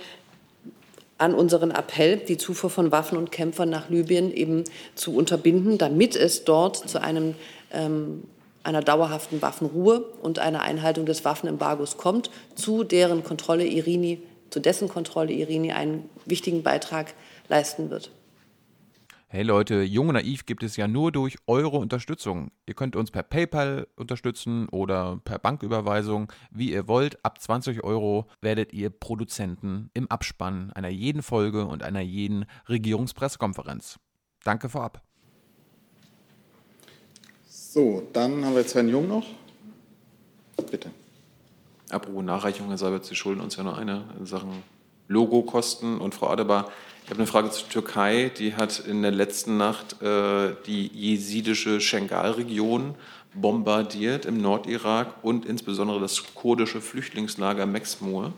an unseren Appell, die Zufuhr von Waffen und Kämpfern nach Libyen eben zu unterbinden, damit es dort zu einem ähm, einer dauerhaften Waffenruhe und einer Einhaltung des Waffenembargos kommt, zu deren Kontrolle Irini zu dessen Kontrolle Irini einen wichtigen Beitrag leisten wird. Hey Leute, Jung und Naiv gibt es ja nur durch eure Unterstützung. Ihr könnt uns per PayPal unterstützen oder per Banküberweisung, wie ihr wollt. Ab 20 Euro werdet ihr Produzenten im Abspann einer jeden Folge und einer jeden Regierungspressekonferenz. Danke vorab. So, dann haben wir jetzt Herrn Jung noch. Bitte. Apropos Nachreichung, Herr Seibert, Sie schulden uns ja nur eine in Sachen Logokosten. Und Frau Adebar, ich habe eine Frage zur Türkei. Die hat in der letzten Nacht äh, die jesidische Schengal-Region bombardiert im Nordirak und insbesondere das kurdische Flüchtlingslager Mexmur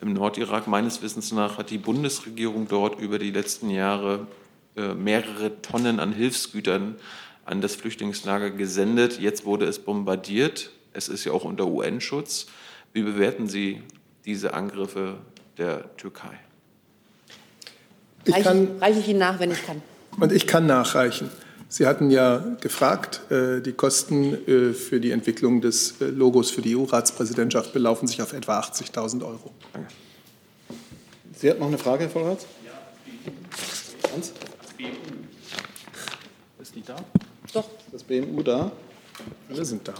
im Nordirak. Meines Wissens nach hat die Bundesregierung dort über die letzten Jahre äh, mehrere Tonnen an Hilfsgütern an das Flüchtlingslager gesendet. Jetzt wurde es bombardiert. Es ist ja auch unter UN-Schutz. Wie bewerten Sie diese Angriffe der Türkei? Ich kann, reiche ich Ihnen nach, wenn ich kann. Und ich kann nachreichen. Sie hatten ja gefragt, äh, die Kosten äh, für die Entwicklung des äh, Logos für die EU-Ratspräsidentschaft belaufen sich auf etwa 80.000 Euro. Danke. Sie hat noch eine Frage, Herr Vollratz? Ja. Hans? Ist die da? Doch. Das BMU da? Alle sind da.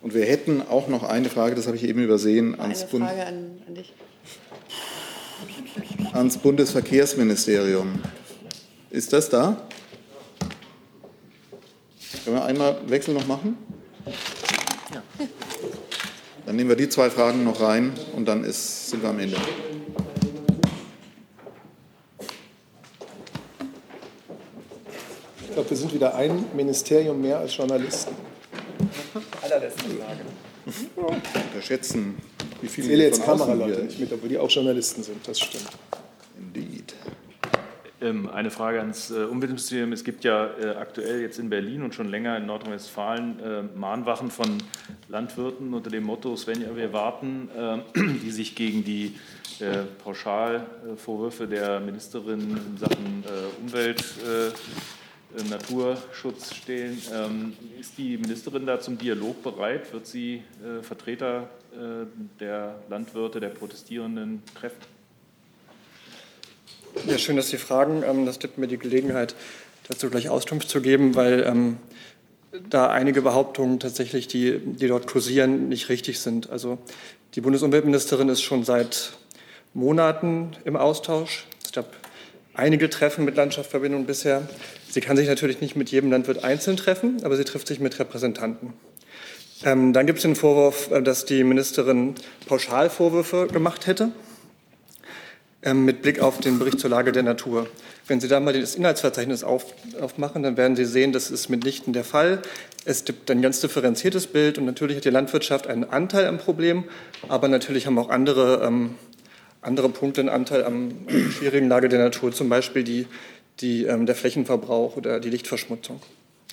Und wir hätten auch noch eine Frage, das habe ich eben übersehen, ans, eine Bund Frage an, an dich. ans Bundesverkehrsministerium. Ist das da? Können wir einmal Wechsel noch machen? Ja. Dann nehmen wir die zwei Fragen noch rein und dann ist, sind wir am Ende. Ich glaube, wir sind wieder ein Ministerium mehr als Journalisten allerletzte Frage. Unterschätzen, wie viele Ich zähle jetzt Kameraleute nicht mit, obwohl die auch Journalisten sind, das stimmt. Indeed. Ähm, eine Frage ans äh, Umweltministerium. Es gibt ja äh, aktuell jetzt in Berlin und schon länger in Nordrhein-Westfalen äh, Mahnwachen von Landwirten unter dem Motto Svenja, wir warten, die sich gegen die Pauschalvorwürfe der Ministerin in Sachen Umwelt Naturschutz stehen. Ähm, ist die Ministerin da zum Dialog bereit? Wird sie äh, Vertreter äh, der Landwirte, der Protestierenden treffen? Ja, schön, dass Sie fragen. Ähm, das gibt mir die Gelegenheit, dazu gleich Auskunft zu geben, weil ähm, da einige Behauptungen tatsächlich, die, die dort kursieren, nicht richtig sind. Also die Bundesumweltministerin ist schon seit Monaten im Austausch. Es gab einige Treffen mit Landschaftsverbindungen bisher. Sie kann sich natürlich nicht mit jedem Landwirt einzeln treffen, aber sie trifft sich mit Repräsentanten. Ähm, dann gibt es den Vorwurf, äh, dass die Ministerin Pauschalvorwürfe gemacht hätte, ähm, mit Blick auf den Bericht zur Lage der Natur. Wenn Sie da mal das Inhaltsverzeichnis auf, aufmachen, dann werden Sie sehen, das ist mitnichten der Fall. Es gibt ein ganz differenziertes Bild und natürlich hat die Landwirtschaft einen Anteil am Problem, aber natürlich haben auch andere, ähm, andere Punkte einen Anteil am, schwierigen Lage der Natur, zum Beispiel die die, ähm, der Flächenverbrauch oder die Lichtverschmutzung.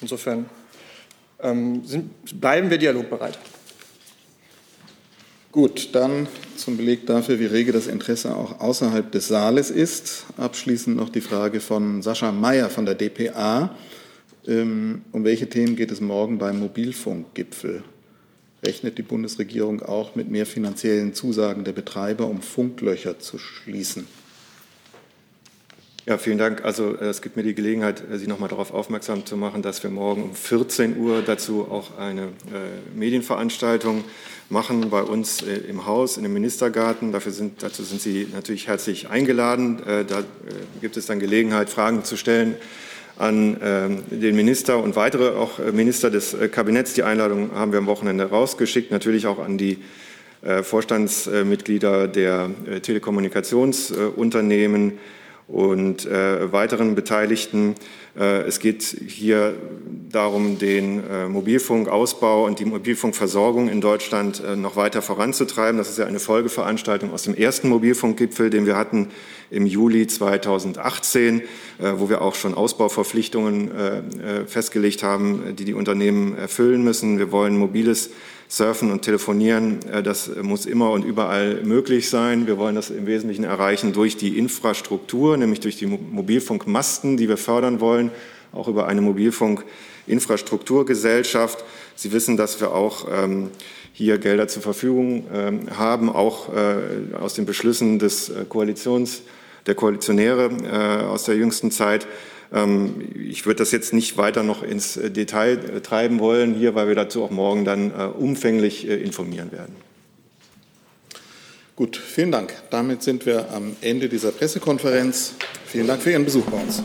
Insofern ähm, sind, bleiben wir dialogbereit. Gut, dann zum Beleg dafür, wie rege das Interesse auch außerhalb des Saales ist. Abschließend noch die Frage von Sascha Mayer von der DPA. Ähm, um welche Themen geht es morgen beim Mobilfunkgipfel? Rechnet die Bundesregierung auch mit mehr finanziellen Zusagen der Betreiber, um Funklöcher zu schließen? Ja, vielen Dank. Also äh, es gibt mir die Gelegenheit, äh, Sie noch mal darauf aufmerksam zu machen, dass wir morgen um 14 Uhr dazu auch eine äh, Medienveranstaltung machen bei uns äh, im Haus, in dem Ministergarten. Dafür sind, dazu sind Sie natürlich herzlich eingeladen. Äh, da äh, gibt es dann Gelegenheit, Fragen zu stellen an ähm, den Minister und weitere auch Minister des Kabinetts. Die Einladung haben wir am Wochenende rausgeschickt, natürlich auch an die Vorstandsmitglieder der Telekommunikationsunternehmen und äh, weiteren Beteiligten. Äh, es geht hier darum, den äh, Mobilfunkausbau und die Mobilfunkversorgung in Deutschland äh, noch weiter voranzutreiben. Das ist ja eine Folgeveranstaltung aus dem ersten Mobilfunkgipfel, den wir hatten im Juli 2018, äh, wo wir auch schon Ausbauverpflichtungen äh, festgelegt haben, die die Unternehmen erfüllen müssen. Wir wollen mobiles Surfen und Telefonieren, äh, das muss immer und überall möglich sein. Wir wollen das im Wesentlichen erreichen durch die Infrastruktur, nämlich durch die Mobilfunkmasten, die wir fördern wollen, auch über eine Mobilfunkinfrastrukturgesellschaft. Sie wissen, dass wir auch ähm, hier Gelder zur Verfügung ähm, haben, auch äh, aus den Beschlüssen des äh, Koalitions, der Koalitionäre aus der jüngsten Zeit. Ähm, ich würde das jetzt nicht weiter noch ins äh, Detail äh, treiben wollen hier, weil wir dazu auch morgen dann äh, umfänglich informieren werden. Gut, vielen Dank. Damit sind wir am Ende dieser Pressekonferenz. Vielen Dank für Ihren Besuch bei uns.